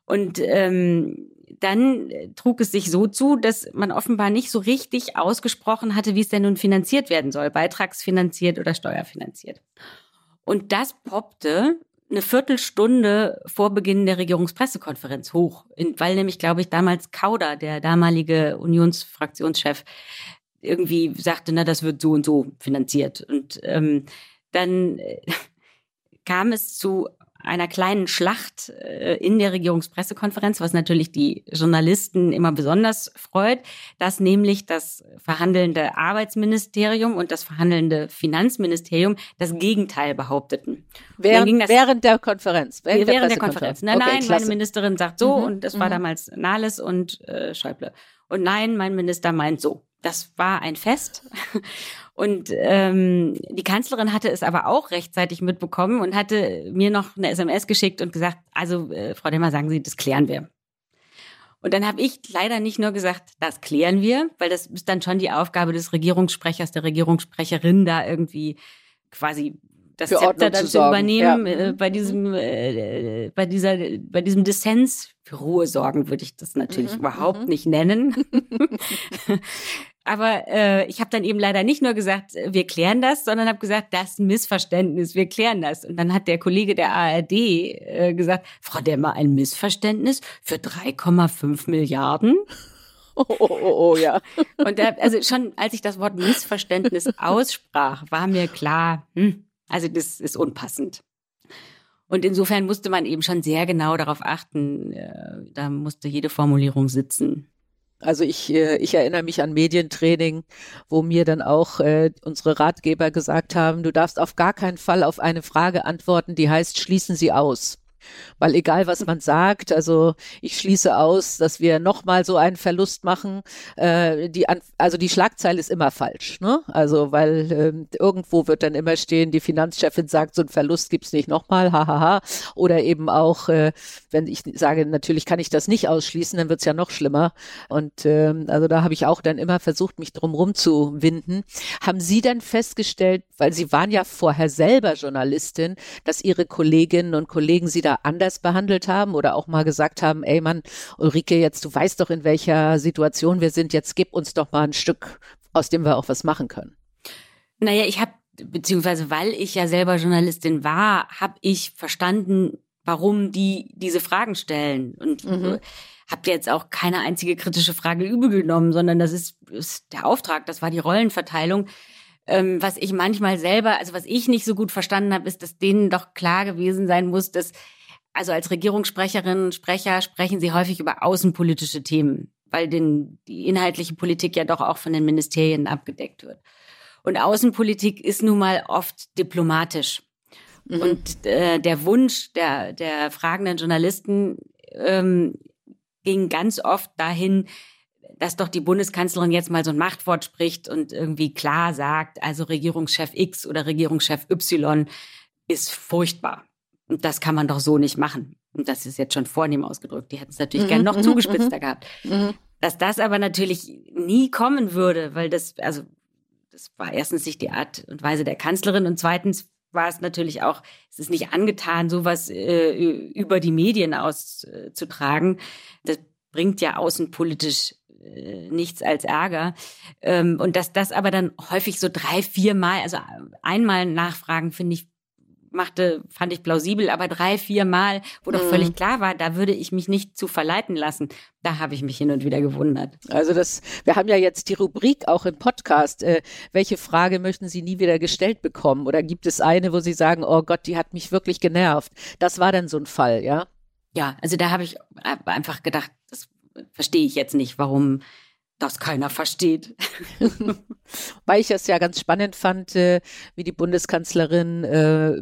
Und ähm, dann äh, trug es sich so zu, dass man offenbar nicht so richtig ausgesprochen hatte, wie es denn nun finanziert werden soll, beitragsfinanziert oder steuerfinanziert. Und das poppte eine Viertelstunde vor Beginn der Regierungspressekonferenz hoch, weil nämlich, glaube ich, damals Kauder, der damalige Unionsfraktionschef, irgendwie sagte, na, das wird so und so finanziert. Und ähm, dann äh, kam es zu einer kleinen Schlacht äh, in der Regierungspressekonferenz, was natürlich die Journalisten immer besonders freut, dass nämlich das verhandelnde Arbeitsministerium und das verhandelnde Finanzministerium das Gegenteil behaupteten. Während, das, während der Konferenz? Während, der, während der Konferenz. Nein, okay, nein, klasse. meine Ministerin sagt so mhm, und das war mhm. damals Nahles und äh, Schäuble. Und nein, mein Minister meint so. Das war ein Fest. Und ähm, die Kanzlerin hatte es aber auch rechtzeitig mitbekommen und hatte mir noch eine SMS geschickt und gesagt, also äh, Frau Demmer, sagen Sie, das klären wir. Und dann habe ich leider nicht nur gesagt, das klären wir, weil das ist dann schon die Aufgabe des Regierungssprechers, der Regierungssprecherin, da irgendwie quasi das Für Zepter dann zu, übernehmen ja. äh, bei diesem äh, äh, bei dieser bei diesem Dissens für Ruhe sorgen würde ich das natürlich mhm. überhaupt mhm. nicht nennen aber äh, ich habe dann eben leider nicht nur gesagt, äh, wir klären das, sondern habe gesagt, das ist ein Missverständnis, wir klären das. Und dann hat der Kollege der ARD äh, gesagt, Frau Demmer, ein Missverständnis für 3,5 Milliarden? Oh, oh, oh, oh ja. Und da, also schon als ich das Wort Missverständnis aussprach, war mir klar, hm, also das ist unpassend. Und insofern musste man eben schon sehr genau darauf achten. Äh, da musste jede Formulierung sitzen. Also ich, äh, ich erinnere mich an Medientraining, wo mir dann auch äh, unsere Ratgeber gesagt haben, du darfst auf gar keinen Fall auf eine Frage antworten, die heißt, schließen Sie aus. Weil egal, was man sagt, also ich schließe aus, dass wir nochmal so einen Verlust machen. Äh, die, also die Schlagzeile ist immer falsch. Ne? Also weil äh, irgendwo wird dann immer stehen, die Finanzchefin sagt, so einen Verlust gibt's nicht nochmal, hahaha. Oder eben auch, äh, wenn ich sage, natürlich kann ich das nicht ausschließen, dann wird's ja noch schlimmer. Und äh, also da habe ich auch dann immer versucht, mich drum zu winden. Haben Sie dann festgestellt, weil Sie waren ja vorher selber Journalistin, dass Ihre Kolleginnen und Kollegen Sie da da anders behandelt haben oder auch mal gesagt haben, ey Mann, Ulrike, jetzt du weißt doch, in welcher Situation wir sind, jetzt gib uns doch mal ein Stück, aus dem wir auch was machen können. Naja, ich habe, beziehungsweise weil ich ja selber Journalistin war, habe ich verstanden, warum die diese Fragen stellen. Und mhm. habe jetzt auch keine einzige kritische Frage übel genommen, sondern das ist, ist der Auftrag, das war die Rollenverteilung. Ähm, was ich manchmal selber, also was ich nicht so gut verstanden habe, ist, dass denen doch klar gewesen sein muss, dass also als Regierungssprecherinnen und Sprecher sprechen Sie häufig über außenpolitische Themen, weil denn die inhaltliche Politik ja doch auch von den Ministerien abgedeckt wird. Und Außenpolitik ist nun mal oft diplomatisch. Mhm. Und äh, der Wunsch der, der fragenden Journalisten ähm, ging ganz oft dahin, dass doch die Bundeskanzlerin jetzt mal so ein Machtwort spricht und irgendwie klar sagt, also Regierungschef X oder Regierungschef Y ist furchtbar. Und das kann man doch so nicht machen. Und das ist jetzt schon vornehm ausgedrückt. Die hätten es natürlich mhm, gerne noch mhm, zugespitzter mhm. gehabt. Mhm. Dass das aber natürlich nie kommen würde, weil das, also, das war erstens nicht die Art und Weise der Kanzlerin und zweitens war es natürlich auch, es ist nicht angetan, sowas äh, über die Medien auszutragen. Das bringt ja außenpolitisch äh, nichts als Ärger. Ähm, und dass das aber dann häufig so drei, vier Mal, also einmal nachfragen, finde ich machte, fand ich plausibel, aber drei, vier Mal, wo doch völlig mhm. klar war, da würde ich mich nicht zu verleiten lassen. Da habe ich mich hin und wieder gewundert. Also das, wir haben ja jetzt die Rubrik auch im Podcast. Äh, welche Frage möchten Sie nie wieder gestellt bekommen? Oder gibt es eine, wo Sie sagen, oh Gott, die hat mich wirklich genervt? Das war dann so ein Fall, ja? Ja, also da habe ich einfach gedacht, das verstehe ich jetzt nicht, warum das keiner versteht. Weil ich es ja ganz spannend fand, äh, wie die Bundeskanzlerin äh,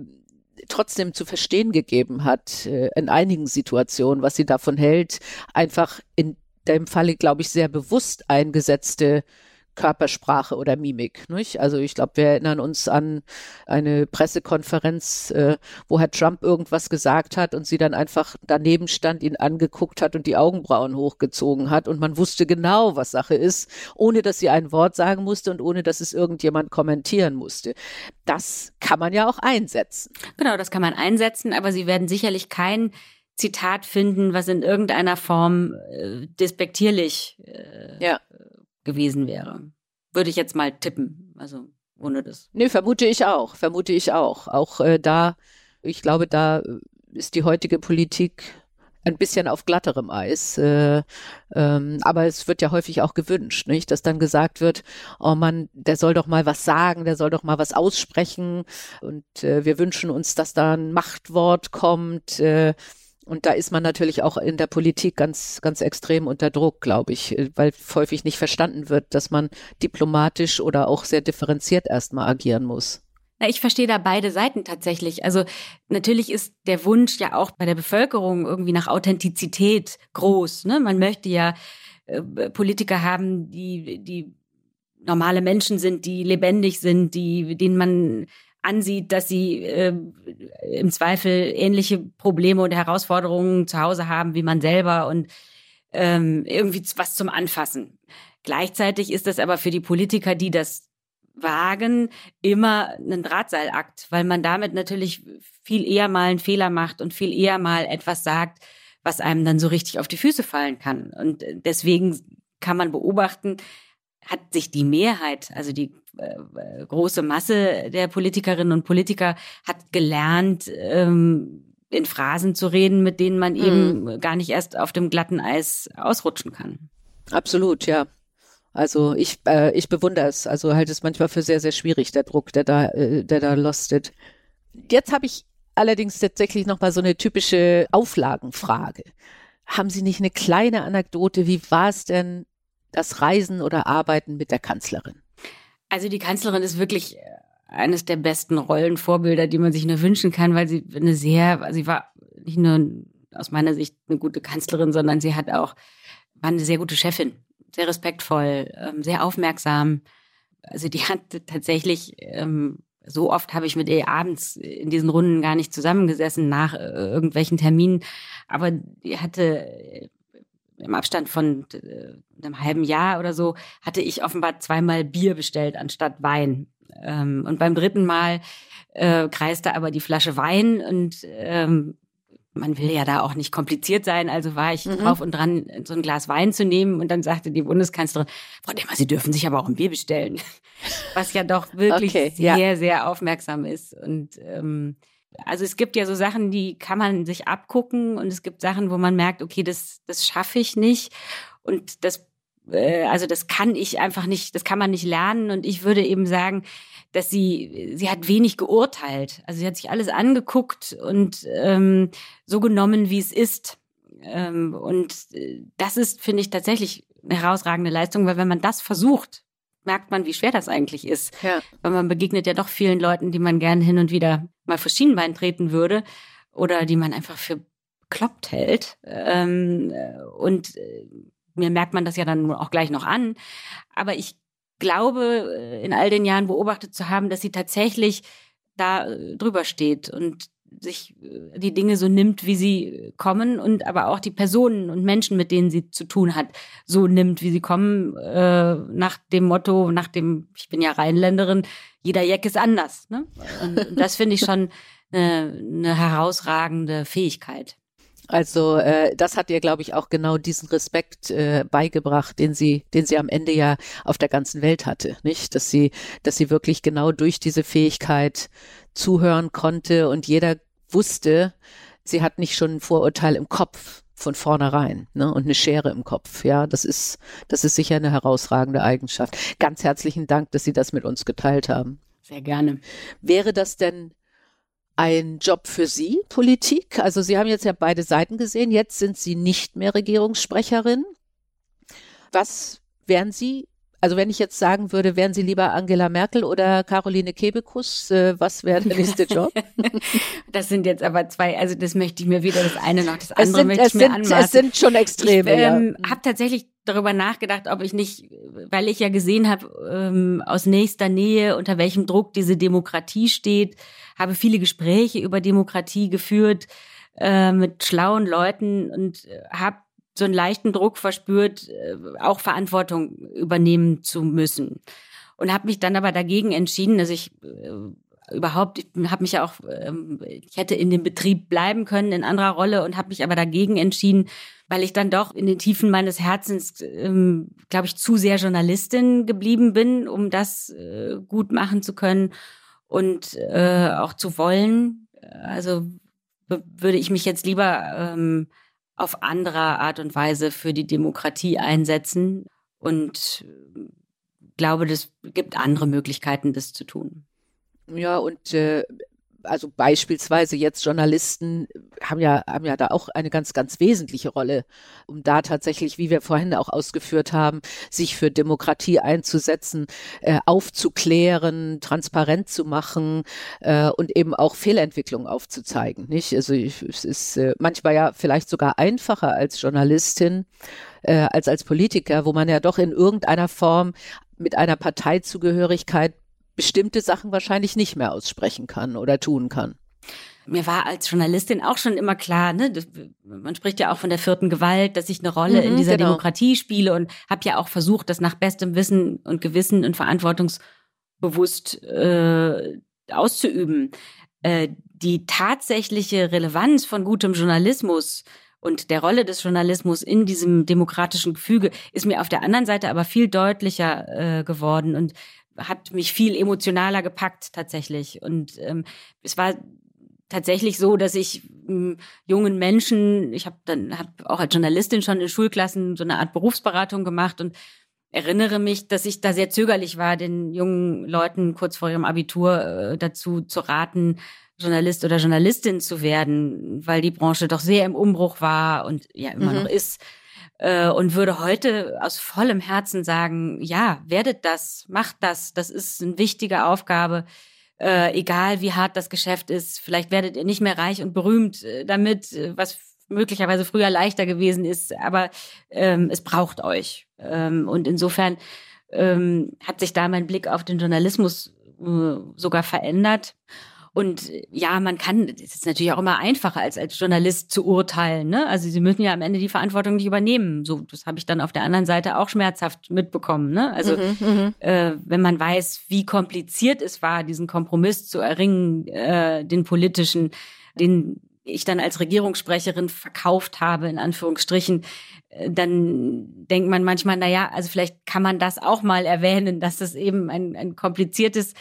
trotzdem zu verstehen gegeben hat, äh, in einigen Situationen, was sie davon hält, einfach in dem Falle, glaube ich, sehr bewusst eingesetzte Körpersprache oder Mimik. Nicht? Also ich glaube, wir erinnern uns an eine Pressekonferenz, äh, wo Herr Trump irgendwas gesagt hat und sie dann einfach daneben stand, ihn angeguckt hat und die Augenbrauen hochgezogen hat und man wusste genau, was Sache ist, ohne dass sie ein Wort sagen musste und ohne dass es irgendjemand kommentieren musste. Das kann man ja auch einsetzen. Genau, das kann man einsetzen, aber Sie werden sicherlich kein Zitat finden, was in irgendeiner Form äh, despektierlich äh, ja gewesen wäre. Würde ich jetzt mal tippen. Also ohne das. Nee, vermute ich auch. Vermute ich auch. Auch äh, da, ich glaube, da ist die heutige Politik ein bisschen auf glatterem Eis. Äh, ähm, aber es wird ja häufig auch gewünscht, nicht? dass dann gesagt wird, oh Mann, der soll doch mal was sagen, der soll doch mal was aussprechen. Und äh, wir wünschen uns, dass da ein Machtwort kommt. Äh, und da ist man natürlich auch in der Politik ganz, ganz extrem unter Druck, glaube ich, weil häufig nicht verstanden wird, dass man diplomatisch oder auch sehr differenziert erstmal agieren muss. Na, ich verstehe da beide Seiten tatsächlich. Also natürlich ist der Wunsch ja auch bei der Bevölkerung irgendwie nach Authentizität groß. Ne? Man möchte ja äh, Politiker haben, die, die normale Menschen sind, die lebendig sind, die, denen man ansieht, dass sie äh, im Zweifel ähnliche Probleme und Herausforderungen zu Hause haben wie man selber und ähm, irgendwie was zum Anfassen. Gleichzeitig ist das aber für die Politiker, die das wagen, immer ein Drahtseilakt, weil man damit natürlich viel eher mal einen Fehler macht und viel eher mal etwas sagt, was einem dann so richtig auf die Füße fallen kann. Und deswegen kann man beobachten, hat sich die Mehrheit, also die äh, große Masse der Politikerinnen und Politiker, hat gelernt, ähm, in Phrasen zu reden, mit denen man eben mhm. gar nicht erst auf dem glatten Eis ausrutschen kann. Absolut, ja. Also ich, äh, ich bewundere es. Also halte es manchmal für sehr, sehr schwierig, der Druck, der da, äh, der da lostet. Jetzt habe ich allerdings tatsächlich noch mal so eine typische Auflagenfrage. Haben Sie nicht eine kleine Anekdote? Wie war es denn, das Reisen oder Arbeiten mit der Kanzlerin? Also die Kanzlerin ist wirklich eines der besten Rollenvorbilder, die man sich nur wünschen kann, weil sie eine sehr, sie war nicht nur aus meiner Sicht eine gute Kanzlerin, sondern sie hat auch, war eine sehr gute Chefin, sehr respektvoll, ähm, sehr aufmerksam. Also die hat tatsächlich, ähm, so oft habe ich mit ihr abends in diesen Runden gar nicht zusammengesessen nach äh, irgendwelchen Terminen, aber die hatte im Abstand von äh, einem halben Jahr oder so, hatte ich offenbar zweimal Bier bestellt anstatt Wein. Ähm, und beim dritten Mal äh, kreiste aber die Flasche Wein und ähm, man will ja da auch nicht kompliziert sein, also war ich mhm. drauf und dran, so ein Glas Wein zu nehmen und dann sagte die Bundeskanzlerin, Frau Demmer, Sie dürfen sich aber auch ein Bier bestellen, was ja doch wirklich okay, sehr, ja. sehr aufmerksam ist und ähm, also es gibt ja so Sachen, die kann man sich abgucken und es gibt Sachen, wo man merkt, okay, das, das schaffe ich nicht und das äh, also das kann ich einfach nicht, das kann man nicht lernen. Und ich würde eben sagen, dass sie, sie hat wenig geurteilt. Also sie hat sich alles angeguckt und ähm, so genommen, wie es ist. Ähm, und äh, das ist, finde ich, tatsächlich eine herausragende Leistung, weil wenn man das versucht, merkt man, wie schwer das eigentlich ist. Ja. Weil man begegnet ja doch vielen Leuten, die man gerne hin und wieder mal vor Schienenbein treten würde oder die man einfach für kloppt hält. Ähm, und äh, mir merkt man das ja dann auch gleich noch an. Aber ich glaube, äh, in all den Jahren beobachtet zu haben, dass sie tatsächlich da äh, drüber steht und sich äh, die Dinge so nimmt, wie sie kommen und aber auch die Personen und Menschen, mit denen sie zu tun hat, so nimmt, wie sie kommen, äh, nach dem Motto, nach dem, ich bin ja Rheinländerin, jeder Jack ist anders. Ne? Und, das finde ich schon eine, eine herausragende Fähigkeit. Also äh, das hat ihr, glaube ich, auch genau diesen Respekt äh, beigebracht, den sie, den sie am Ende ja auf der ganzen Welt hatte, nicht? Dass sie, dass sie wirklich genau durch diese Fähigkeit zuhören konnte und jeder wusste, sie hat nicht schon ein Vorurteil im Kopf von vornherein ne, und eine Schere im Kopf. Ja, das ist, das ist sicher eine herausragende Eigenschaft. Ganz herzlichen Dank, dass Sie das mit uns geteilt haben. Sehr gerne. Wäre das denn ein Job für Sie, Politik? Also Sie haben jetzt ja beide Seiten gesehen. Jetzt sind Sie nicht mehr Regierungssprecherin. Was wären Sie? Also wenn ich jetzt sagen würde, wären Sie lieber Angela Merkel oder Caroline Kebekus, äh, was wäre der nächste Job? das sind jetzt aber zwei, also das möchte ich mir weder das eine noch das andere sind, möchte ich mir sind, anmaßen. Es sind schon Extreme, Ich ähm, ja. habe tatsächlich darüber nachgedacht, ob ich nicht, weil ich ja gesehen habe ähm, aus nächster Nähe, unter welchem Druck diese Demokratie steht, habe viele Gespräche über Demokratie geführt äh, mit schlauen Leuten und äh, habe so einen leichten Druck verspürt, äh, auch Verantwortung übernehmen zu müssen. Und habe mich dann aber dagegen entschieden, dass ich äh, überhaupt, ich habe mich ja auch, ähm, ich hätte in dem Betrieb bleiben können in anderer Rolle und habe mich aber dagegen entschieden, weil ich dann doch in den Tiefen meines Herzens, ähm, glaube ich, zu sehr Journalistin geblieben bin, um das äh, gut machen zu können und auch zu wollen. Also würde ich mich jetzt lieber ähm, auf andere Art und Weise für die Demokratie einsetzen und glaube, das gibt andere Möglichkeiten, das zu tun. Ja, und äh, also beispielsweise jetzt Journalisten haben ja, haben ja da auch eine ganz, ganz wesentliche Rolle, um da tatsächlich, wie wir vorhin auch ausgeführt haben, sich für Demokratie einzusetzen, äh, aufzuklären, transparent zu machen äh, und eben auch Fehlentwicklungen aufzuzeigen. Nicht? Also ich, es ist äh, manchmal ja vielleicht sogar einfacher als Journalistin äh, als als Politiker, wo man ja doch in irgendeiner Form mit einer Parteizugehörigkeit bestimmte Sachen wahrscheinlich nicht mehr aussprechen kann oder tun kann. Mir war als Journalistin auch schon immer klar, ne, das, man spricht ja auch von der vierten Gewalt, dass ich eine Rolle mhm, in dieser genau. Demokratie spiele und habe ja auch versucht, das nach bestem Wissen und Gewissen und verantwortungsbewusst äh, auszuüben. Äh, die tatsächliche Relevanz von gutem Journalismus und der Rolle des Journalismus in diesem demokratischen Gefüge ist mir auf der anderen Seite aber viel deutlicher äh, geworden und hat mich viel emotionaler gepackt tatsächlich. Und ähm, es war tatsächlich so, dass ich ähm, jungen Menschen, ich habe dann hab auch als Journalistin schon in Schulklassen so eine Art Berufsberatung gemacht und erinnere mich, dass ich da sehr zögerlich war, den jungen Leuten kurz vor ihrem Abitur äh, dazu zu raten, Journalist oder Journalistin zu werden, weil die Branche doch sehr im Umbruch war und ja immer mhm. noch ist. Äh, und würde heute aus vollem Herzen sagen, ja, werdet das, macht das, das ist eine wichtige Aufgabe. Äh, egal wie hart das Geschäft ist, vielleicht werdet ihr nicht mehr reich und berühmt äh, damit, äh, was möglicherweise früher leichter gewesen ist, aber ähm, es braucht euch. Ähm, und insofern ähm, hat sich da mein Blick auf den Journalismus äh, sogar verändert. Und ja, man kann, es ist natürlich auch immer einfacher, als als Journalist zu urteilen. Ne? Also sie müssen ja am Ende die Verantwortung nicht übernehmen. So, das habe ich dann auf der anderen Seite auch schmerzhaft mitbekommen. Ne? Also mhm, mhm, äh, wenn man weiß, wie kompliziert es war, diesen Kompromiss zu erringen, äh, den politischen, den ich dann als Regierungssprecherin verkauft habe, in Anführungsstrichen, äh, dann denkt man manchmal, na ja, also vielleicht kann man das auch mal erwähnen, dass das eben ein, ein kompliziertes äh,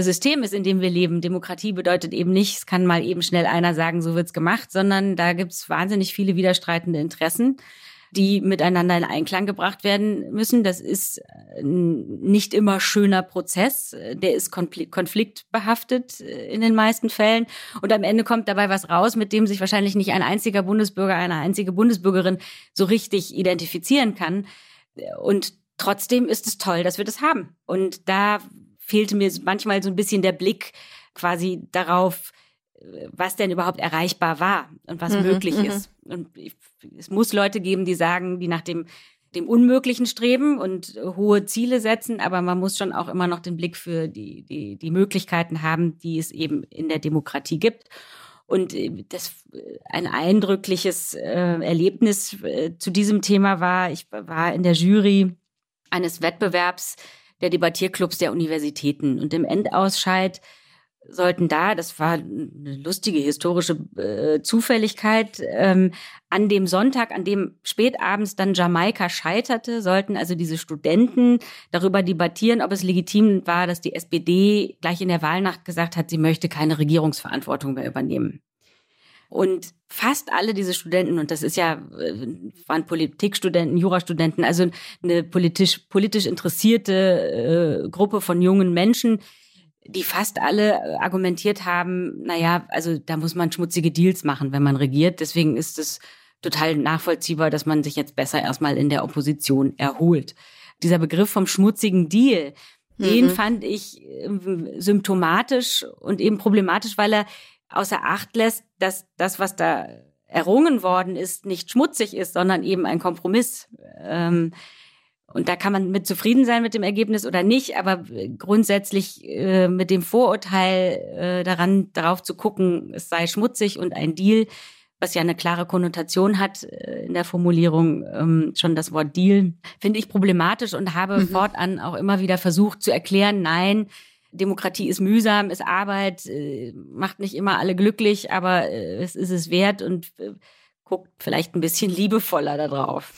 System ist, in dem wir leben. Demokratie bedeutet eben nicht, es kann mal eben schnell einer sagen, so wird's gemacht, sondern da gibt's wahnsinnig viele widerstreitende Interessen, die miteinander in Einklang gebracht werden müssen. Das ist ein äh, nicht immer schöner Prozess. Der ist konfliktbehaftet äh, in den meisten Fällen. Und am Ende kommt dabei was raus, mit dem sich wahrscheinlich nicht ein einziger Bundesbürger, eine einzige Bundesbürgerin so richtig identifizieren kann. Und trotzdem ist es toll, dass wir das haben. Und da fehlte mir manchmal so ein bisschen der Blick quasi darauf, was denn überhaupt erreichbar war und was mhm, möglich mhm. ist. Und es muss Leute geben, die sagen, die nach dem, dem Unmöglichen streben und hohe Ziele setzen, aber man muss schon auch immer noch den Blick für die, die, die Möglichkeiten haben, die es eben in der Demokratie gibt. Und äh, das ein eindrückliches äh, Erlebnis äh, zu diesem Thema war, ich war in der Jury eines Wettbewerbs, der Debattierclubs der Universitäten. Und im Endausscheid sollten da, das war eine lustige historische äh, Zufälligkeit, ähm, an dem Sonntag, an dem spätabends dann Jamaika scheiterte, sollten also diese Studenten darüber debattieren, ob es legitim war, dass die SPD gleich in der Wahlnacht gesagt hat, sie möchte keine Regierungsverantwortung mehr übernehmen. Und fast alle diese Studenten, und das ist ja, äh, waren Politikstudenten, Jurastudenten, also eine politisch, politisch interessierte äh, Gruppe von jungen Menschen, die fast alle äh, argumentiert haben, naja, also da muss man schmutzige Deals machen, wenn man regiert. Deswegen ist es total nachvollziehbar, dass man sich jetzt besser erstmal in der Opposition erholt. Dieser Begriff vom schmutzigen Deal, mhm. den fand ich äh, symptomatisch und eben problematisch, weil er außer Acht lässt, dass das, was da errungen worden ist, nicht schmutzig ist, sondern eben ein Kompromiss. Ähm, und da kann man mit zufrieden sein mit dem Ergebnis oder nicht, aber grundsätzlich äh, mit dem Vorurteil äh, daran, darauf zu gucken, es sei schmutzig und ein Deal, was ja eine klare Konnotation hat äh, in der Formulierung, ähm, schon das Wort Deal, finde ich problematisch und habe mhm. fortan auch immer wieder versucht zu erklären, nein, Demokratie ist mühsam, ist Arbeit, äh, macht nicht immer alle glücklich, aber äh, es ist es wert und äh, guckt vielleicht ein bisschen liebevoller darauf.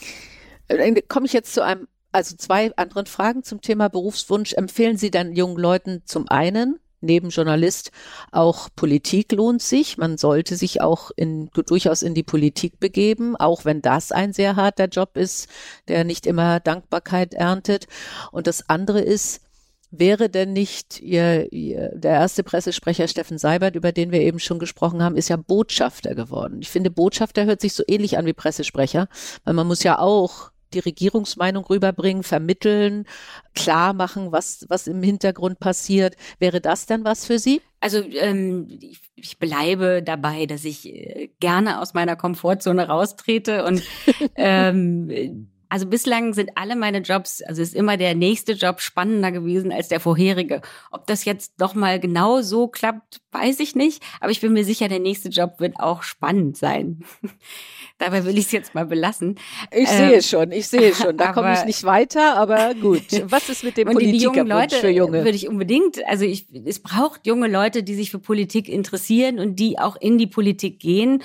Dann komme ich jetzt zu einem, also zwei anderen Fragen zum Thema Berufswunsch. Empfehlen Sie dann jungen Leuten zum einen, neben Journalist, auch Politik lohnt sich. Man sollte sich auch in, durchaus in die Politik begeben, auch wenn das ein sehr harter Job ist, der nicht immer Dankbarkeit erntet. Und das andere ist, Wäre denn nicht ihr, ihr, der erste Pressesprecher Steffen Seibert, über den wir eben schon gesprochen haben, ist ja Botschafter geworden. Ich finde, Botschafter hört sich so ähnlich an wie Pressesprecher, weil man muss ja auch die Regierungsmeinung rüberbringen, vermitteln, klar machen, was, was im Hintergrund passiert. Wäre das dann was für Sie? Also ähm, ich, ich bleibe dabei, dass ich äh, gerne aus meiner Komfortzone raustrete und ähm, also bislang sind alle meine Jobs, also ist immer der nächste Job spannender gewesen als der vorherige. Ob das jetzt doch mal genau so klappt, weiß ich nicht. Aber ich bin mir sicher, der nächste Job wird auch spannend sein. Dabei will ich es jetzt mal belassen. Ich ähm, sehe schon, ich sehe schon. Da komme ich nicht weiter, aber gut. Was ist mit dem Politikerwunsch für Junge? Würde ich unbedingt. Also ich, es braucht junge Leute, die sich für Politik interessieren und die auch in die Politik gehen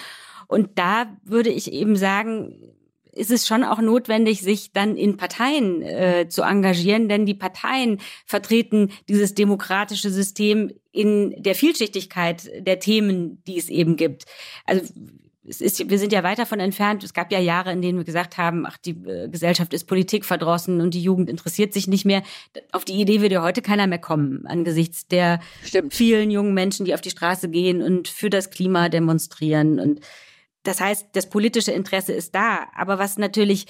Und da würde ich eben sagen, ist es schon auch notwendig, sich dann in Parteien äh, zu engagieren, denn die Parteien vertreten dieses demokratische System in der Vielschichtigkeit der Themen, die es eben gibt. Also es ist, wir sind ja weit davon entfernt. Es gab ja Jahre, in denen wir gesagt haben, ach, die äh, Gesellschaft ist Politik verdrossen und die Jugend interessiert sich nicht mehr. Auf die Idee würde heute keiner mehr kommen, angesichts der Stimmt. vielen jungen Menschen, die auf die Straße gehen und für das Klima demonstrieren. Und das heißt, das politische Interesse ist da. Aber was natürlich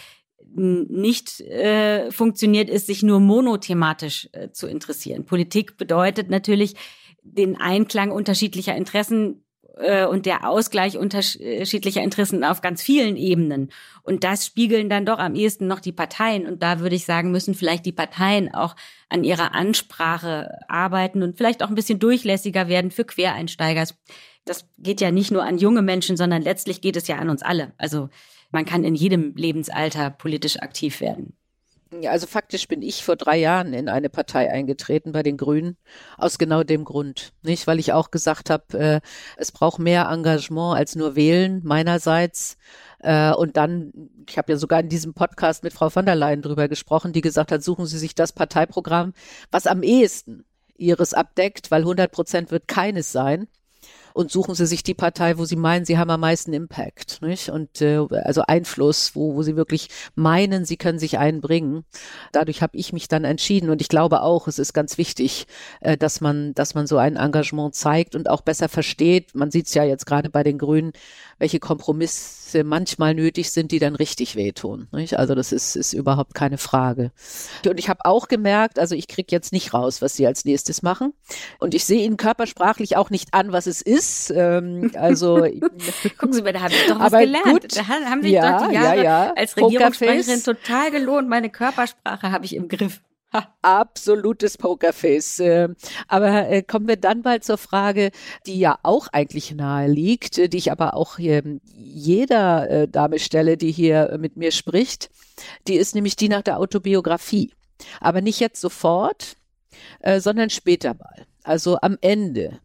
nicht äh, funktioniert, ist, sich nur monothematisch äh, zu interessieren. Politik bedeutet natürlich den Einklang unterschiedlicher Interessen äh, und der Ausgleich unterschiedlicher Interessen auf ganz vielen Ebenen. Und das spiegeln dann doch am ehesten noch die Parteien. Und da würde ich sagen, müssen vielleicht die Parteien auch an ihrer Ansprache arbeiten und vielleicht auch ein bisschen durchlässiger werden für Quereinsteiger. Das geht ja nicht nur an junge Menschen, sondern letztlich geht es ja an uns alle. Also man kann in jedem Lebensalter politisch aktiv werden. Ja, also faktisch bin ich vor drei Jahren in eine Partei eingetreten bei den Grünen aus genau dem Grund, nicht, weil ich auch gesagt habe, äh, es braucht mehr Engagement als nur wählen meinerseits äh, und dann, ich habe ja sogar in diesem Podcast mit Frau von der Leyen drüber gesprochen, die gesagt hat, suchen Sie sich das Parteiprogramm, was am ehesten ihres abdeckt, weil 100 Prozent wird keines sein und suchen Sie sich die Partei, wo Sie meinen, Sie haben am meisten Impact, nicht? Und äh, also Einfluss, wo, wo Sie wirklich meinen, Sie können sich einbringen. Dadurch habe ich mich dann entschieden und ich glaube auch, es ist ganz wichtig, äh, dass man, dass man so ein Engagement zeigt und auch besser versteht. Man sieht es ja jetzt gerade bei den Grünen, welche Kompromisse manchmal nötig sind, die dann richtig wehtun. Nicht? Also das ist, ist überhaupt keine Frage. Und ich habe auch gemerkt, also ich kriege jetzt nicht raus, was sie als nächstes machen. Und ich sehe ihnen körpersprachlich auch nicht an, was es ist. Ähm, also gucken Sie mal, da habe ich doch was gelernt. Gut. Da haben sich ja, doch die Jahre ja, ja. als Regierungssprecherin total gelohnt. Meine Körpersprache habe ich im Griff. Absolutes Pokerface. Ähm, aber äh, kommen wir dann mal zur Frage, die ja auch eigentlich nahe liegt, die ich aber auch jeder äh, Dame stelle, die hier mit mir spricht. Die ist nämlich die nach der Autobiografie. Aber nicht jetzt sofort, äh, sondern später mal. Also am Ende.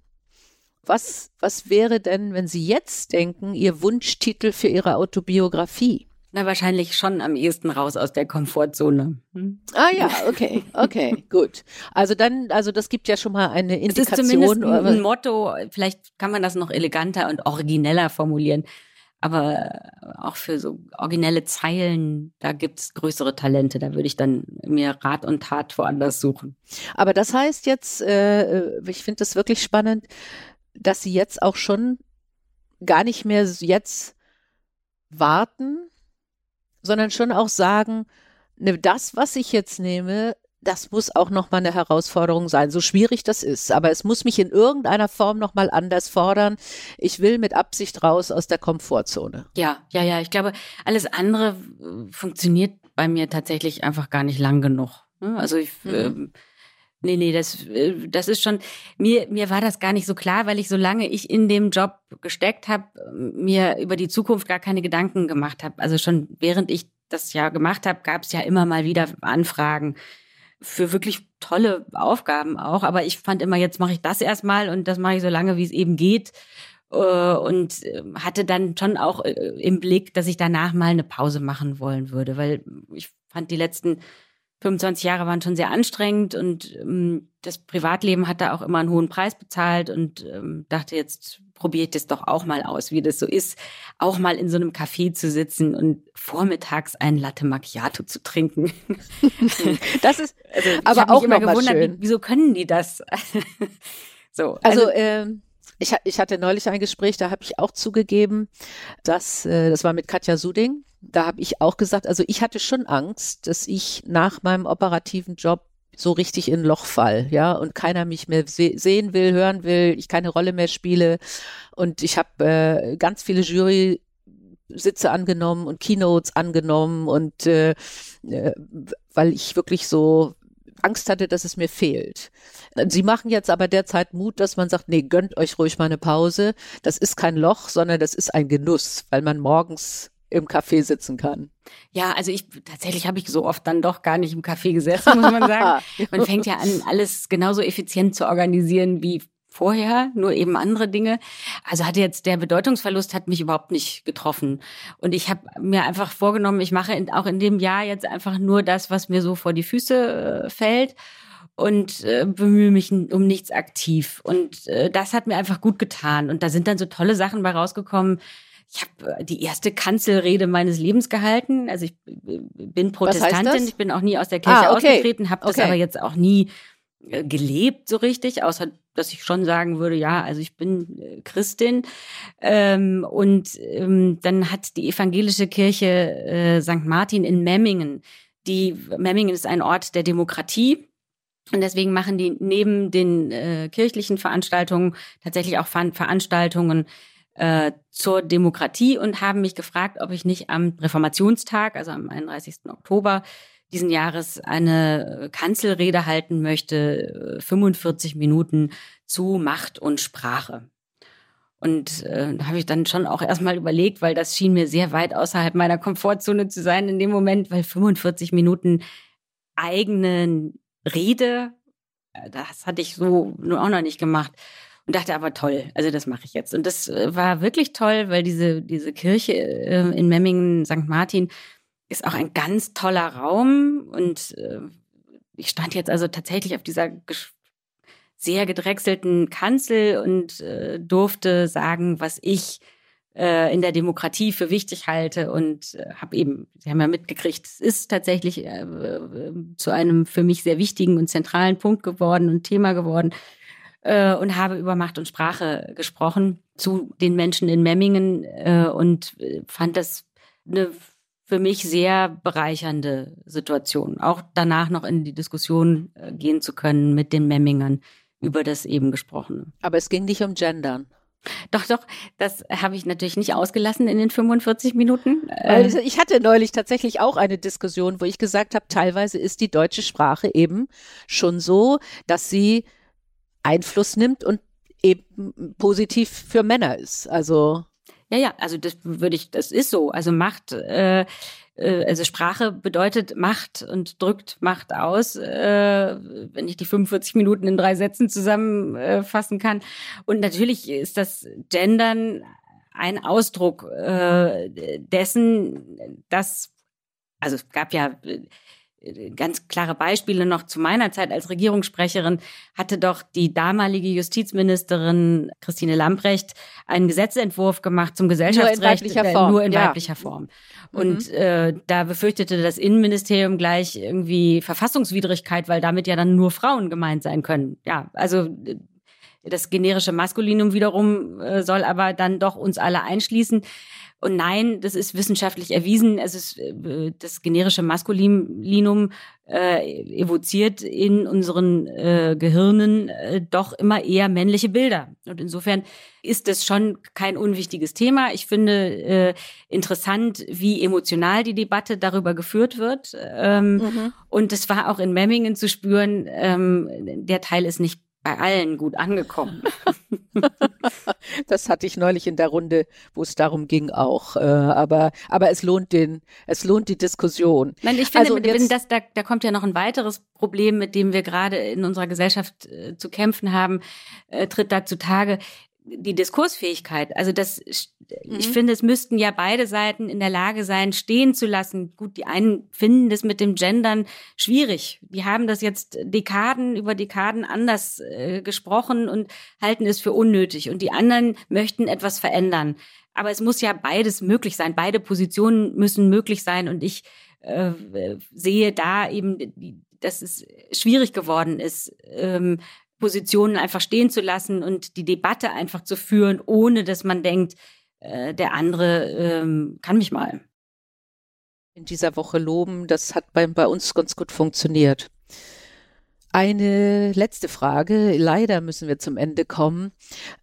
Was, was wäre denn, wenn Sie jetzt denken, Ihr Wunschtitel für Ihre Autobiografie? Na, wahrscheinlich schon am ehesten raus aus der Komfortzone. Hm? Ah ja, okay, okay, gut. Also dann, also das gibt ja schon mal eine Indikation. Es ist zumindest ein, ein Motto, vielleicht kann man das noch eleganter und origineller formulieren. Aber auch für so originelle Zeilen, da gibt's größere Talente. Da würde ich dann mir Rat und Tat woanders suchen. Aber das heißt jetzt, äh, ich finde das wirklich spannend, dass Sie jetzt auch schon gar nicht mehr jetzt warten, sondern schon auch sagen, ne, das, was ich jetzt nehme, das muss auch nochmal eine Herausforderung sein, so schwierig das ist. Aber es muss mich in irgendeiner Form nochmal anders fordern. Ich will mit Absicht raus aus der Komfortzone. Ja, ja, ja. Ich glaube, alles andere äh, funktioniert bei mir tatsächlich einfach gar nicht lang genug. Ne? Also ich, mhm. Nee, nee, das, äh, das ist schon, mir, mir war das gar nicht so klar, weil ich, solange ich in dem Job gesteckt habe, mir über die Zukunft gar keine Gedanken gemacht habe. Also schon während ich das ja gemacht habe, gab es ja immer mal wieder Anfragen für wirklich tolle Aufgaben auch. Aber ich fand immer, jetzt mache ich das erstmal und das mache ich so lange, wie es eben geht. Äh, und äh, hatte dann schon auch im Blick, dass ich danach mal eine Pause machen wollen würde, weil ich fand die letzten 25 Jahre waren schon sehr anstrengend und ähm, das Privatleben hat da auch immer einen hohen Preis bezahlt und ähm, dachte, jetzt probiere ich das doch auch mal aus, wie das so ist, auch mal in so einem Café zu sitzen und vormittags ein Latte Macchiato zu trinken. Das ist also, aber auch immer gewundert, schön. wieso können die das? so, also, also ähm ich, ich hatte neulich ein Gespräch, da habe ich auch zugegeben, dass äh, das war mit Katja Suding. Da habe ich auch gesagt, also ich hatte schon Angst, dass ich nach meinem operativen Job so richtig in Loch fall, ja, und keiner mich mehr se sehen will, hören will, ich keine Rolle mehr spiele. Und ich habe äh, ganz viele Jury Sitze angenommen und Keynotes angenommen und äh, äh, weil ich wirklich so Angst hatte, dass es mir fehlt. Sie machen jetzt aber derzeit Mut, dass man sagt, nee, gönnt euch ruhig mal eine Pause. Das ist kein Loch, sondern das ist ein Genuss, weil man morgens im Café sitzen kann. Ja, also ich tatsächlich habe ich so oft dann doch gar nicht im Café gesessen, muss man sagen. Man fängt ja an, alles genauso effizient zu organisieren wie vorher, nur eben andere Dinge. Also hatte jetzt der Bedeutungsverlust hat mich überhaupt nicht getroffen. Und ich habe mir einfach vorgenommen, ich mache auch in dem Jahr jetzt einfach nur das, was mir so vor die Füße äh, fällt und äh, bemühe mich um nichts aktiv. Und äh, das hat mir einfach gut getan. Und da sind dann so tolle Sachen bei rausgekommen. Ich habe äh, die erste Kanzelrede meines Lebens gehalten. Also ich äh, bin Protestantin, ich bin auch nie aus der Kirche ah, okay. ausgetreten, habe das okay. aber jetzt auch nie äh, gelebt so richtig, außer dass ich schon sagen würde, ja, also ich bin Christin. Ähm, und ähm, dann hat die evangelische Kirche äh, St. Martin in Memmingen, die Memmingen ist ein Ort der Demokratie. Und deswegen machen die neben den äh, kirchlichen Veranstaltungen tatsächlich auch Veranstaltungen äh, zur Demokratie und haben mich gefragt, ob ich nicht am Reformationstag, also am 31. Oktober, diesen Jahres eine Kanzelrede halten möchte, 45 äh, Minuten zu Macht und Sprache. Und äh, da habe ich dann schon auch erstmal überlegt, weil das schien mir sehr weit außerhalb meiner Komfortzone zu sein in dem Moment, weil 45 Minuten eigene Rede, äh, das hatte ich so auch noch nicht gemacht. Und dachte aber toll, also das mache ich jetzt. Und das äh, war wirklich toll, weil diese, diese Kirche in Memmingen, St. Martin, ist auch ein ganz toller Raum und äh, ich stand jetzt also tatsächlich auf dieser sehr gedrechselten Kanzel und äh, durfte sagen, was ich in der Demokratie für wichtig halte und äh, habe eben, Sie haben ja mitgekriegt, es ist tatsächlich zu einem für mich sehr wichtigen und zentralen Punkt geworden und Thema geworden äh, und habe über Macht und Sprache gesprochen zu den Menschen in Memmingen äh, und äh, fand das eine für mich sehr bereichernde Situation, auch danach noch in die Diskussion äh, gehen zu können mit den Memmingern über das eben gesprochene. Aber es ging nicht um Gendern. Doch, doch, das habe ich natürlich nicht ausgelassen in den 45 Minuten. Äh, ich hatte neulich tatsächlich auch eine Diskussion, wo ich gesagt habe, teilweise ist die deutsche Sprache eben schon so, dass sie Einfluss nimmt und eben positiv für Männer ist. Also ja, ja, also das würde ich, das ist so. Also Macht, äh, äh, also Sprache bedeutet Macht und drückt Macht aus, äh, wenn ich die 45 Minuten in drei Sätzen zusammenfassen kann. Und natürlich ist das Gendern ein Ausdruck äh, dessen, dass, also es gab ja ganz klare Beispiele noch zu meiner Zeit als Regierungssprecherin hatte doch die damalige Justizministerin Christine Lamprecht einen Gesetzentwurf gemacht zum Gesellschaftsrecht nur in weiblicher äh, Form. In ja. weiblicher Form. Und mhm. äh, da befürchtete das Innenministerium gleich irgendwie Verfassungswidrigkeit, weil damit ja dann nur Frauen gemeint sein können. Ja, also äh, das generische Maskulinum wiederum äh, soll aber dann doch uns alle einschließen. Und nein, das ist wissenschaftlich erwiesen. Es ist äh, das generische Maskulinum äh, evoziert in unseren äh, Gehirnen äh, doch immer eher männliche Bilder. Und insofern ist das schon kein unwichtiges Thema. Ich finde äh, interessant, wie emotional die Debatte darüber geführt wird. Ähm, mhm. Und es war auch in Memmingen zu spüren, ähm, der Teil ist nicht bei allen gut angekommen. das hatte ich neulich in der Runde, wo es darum ging auch. Äh, aber, aber es lohnt den, es lohnt die Diskussion. Nein, ich finde, also jetzt, das, da, da kommt ja noch ein weiteres Problem, mit dem wir gerade in unserer Gesellschaft äh, zu kämpfen haben, äh, tritt da zutage die Diskursfähigkeit. Also das, mhm. ich finde, es müssten ja beide Seiten in der Lage sein, stehen zu lassen. Gut, die einen finden das mit dem Gendern schwierig. Die haben das jetzt Dekaden über Dekaden anders äh, gesprochen und halten es für unnötig. Und die anderen möchten etwas verändern. Aber es muss ja beides möglich sein. Beide Positionen müssen möglich sein. Und ich äh, sehe da eben, dass es schwierig geworden ist, ähm, Positionen einfach stehen zu lassen und die Debatte einfach zu führen, ohne dass man denkt, äh, der andere ähm, kann mich mal. In dieser Woche loben, das hat bei, bei uns ganz gut funktioniert. Eine letzte Frage. Leider müssen wir zum Ende kommen.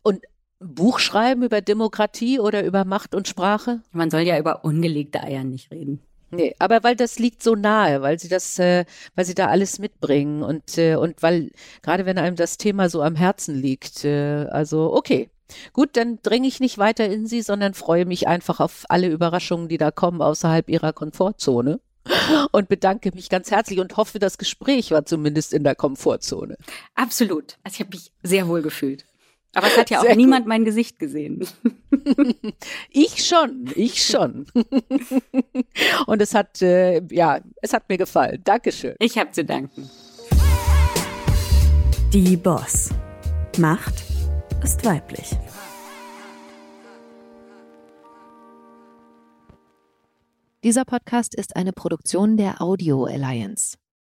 Und Buch schreiben über Demokratie oder über Macht und Sprache? Man soll ja über ungelegte Eier nicht reden. Nee, aber weil das liegt so nahe, weil sie das, äh, weil sie da alles mitbringen und, äh, und weil, gerade wenn einem das Thema so am Herzen liegt, äh, also okay. Gut, dann dringe ich nicht weiter in sie, sondern freue mich einfach auf alle Überraschungen, die da kommen außerhalb ihrer Komfortzone und bedanke mich ganz herzlich und hoffe, das Gespräch war zumindest in der Komfortzone. Absolut. Also ich habe mich sehr wohl gefühlt. Aber es hat ja auch Sehr niemand gut. mein Gesicht gesehen. ich schon, ich schon. Und es hat, äh, ja, es hat mir gefallen. Dankeschön. Ich habe zu danken. Die Boss. Macht ist weiblich. Dieser Podcast ist eine Produktion der Audio Alliance.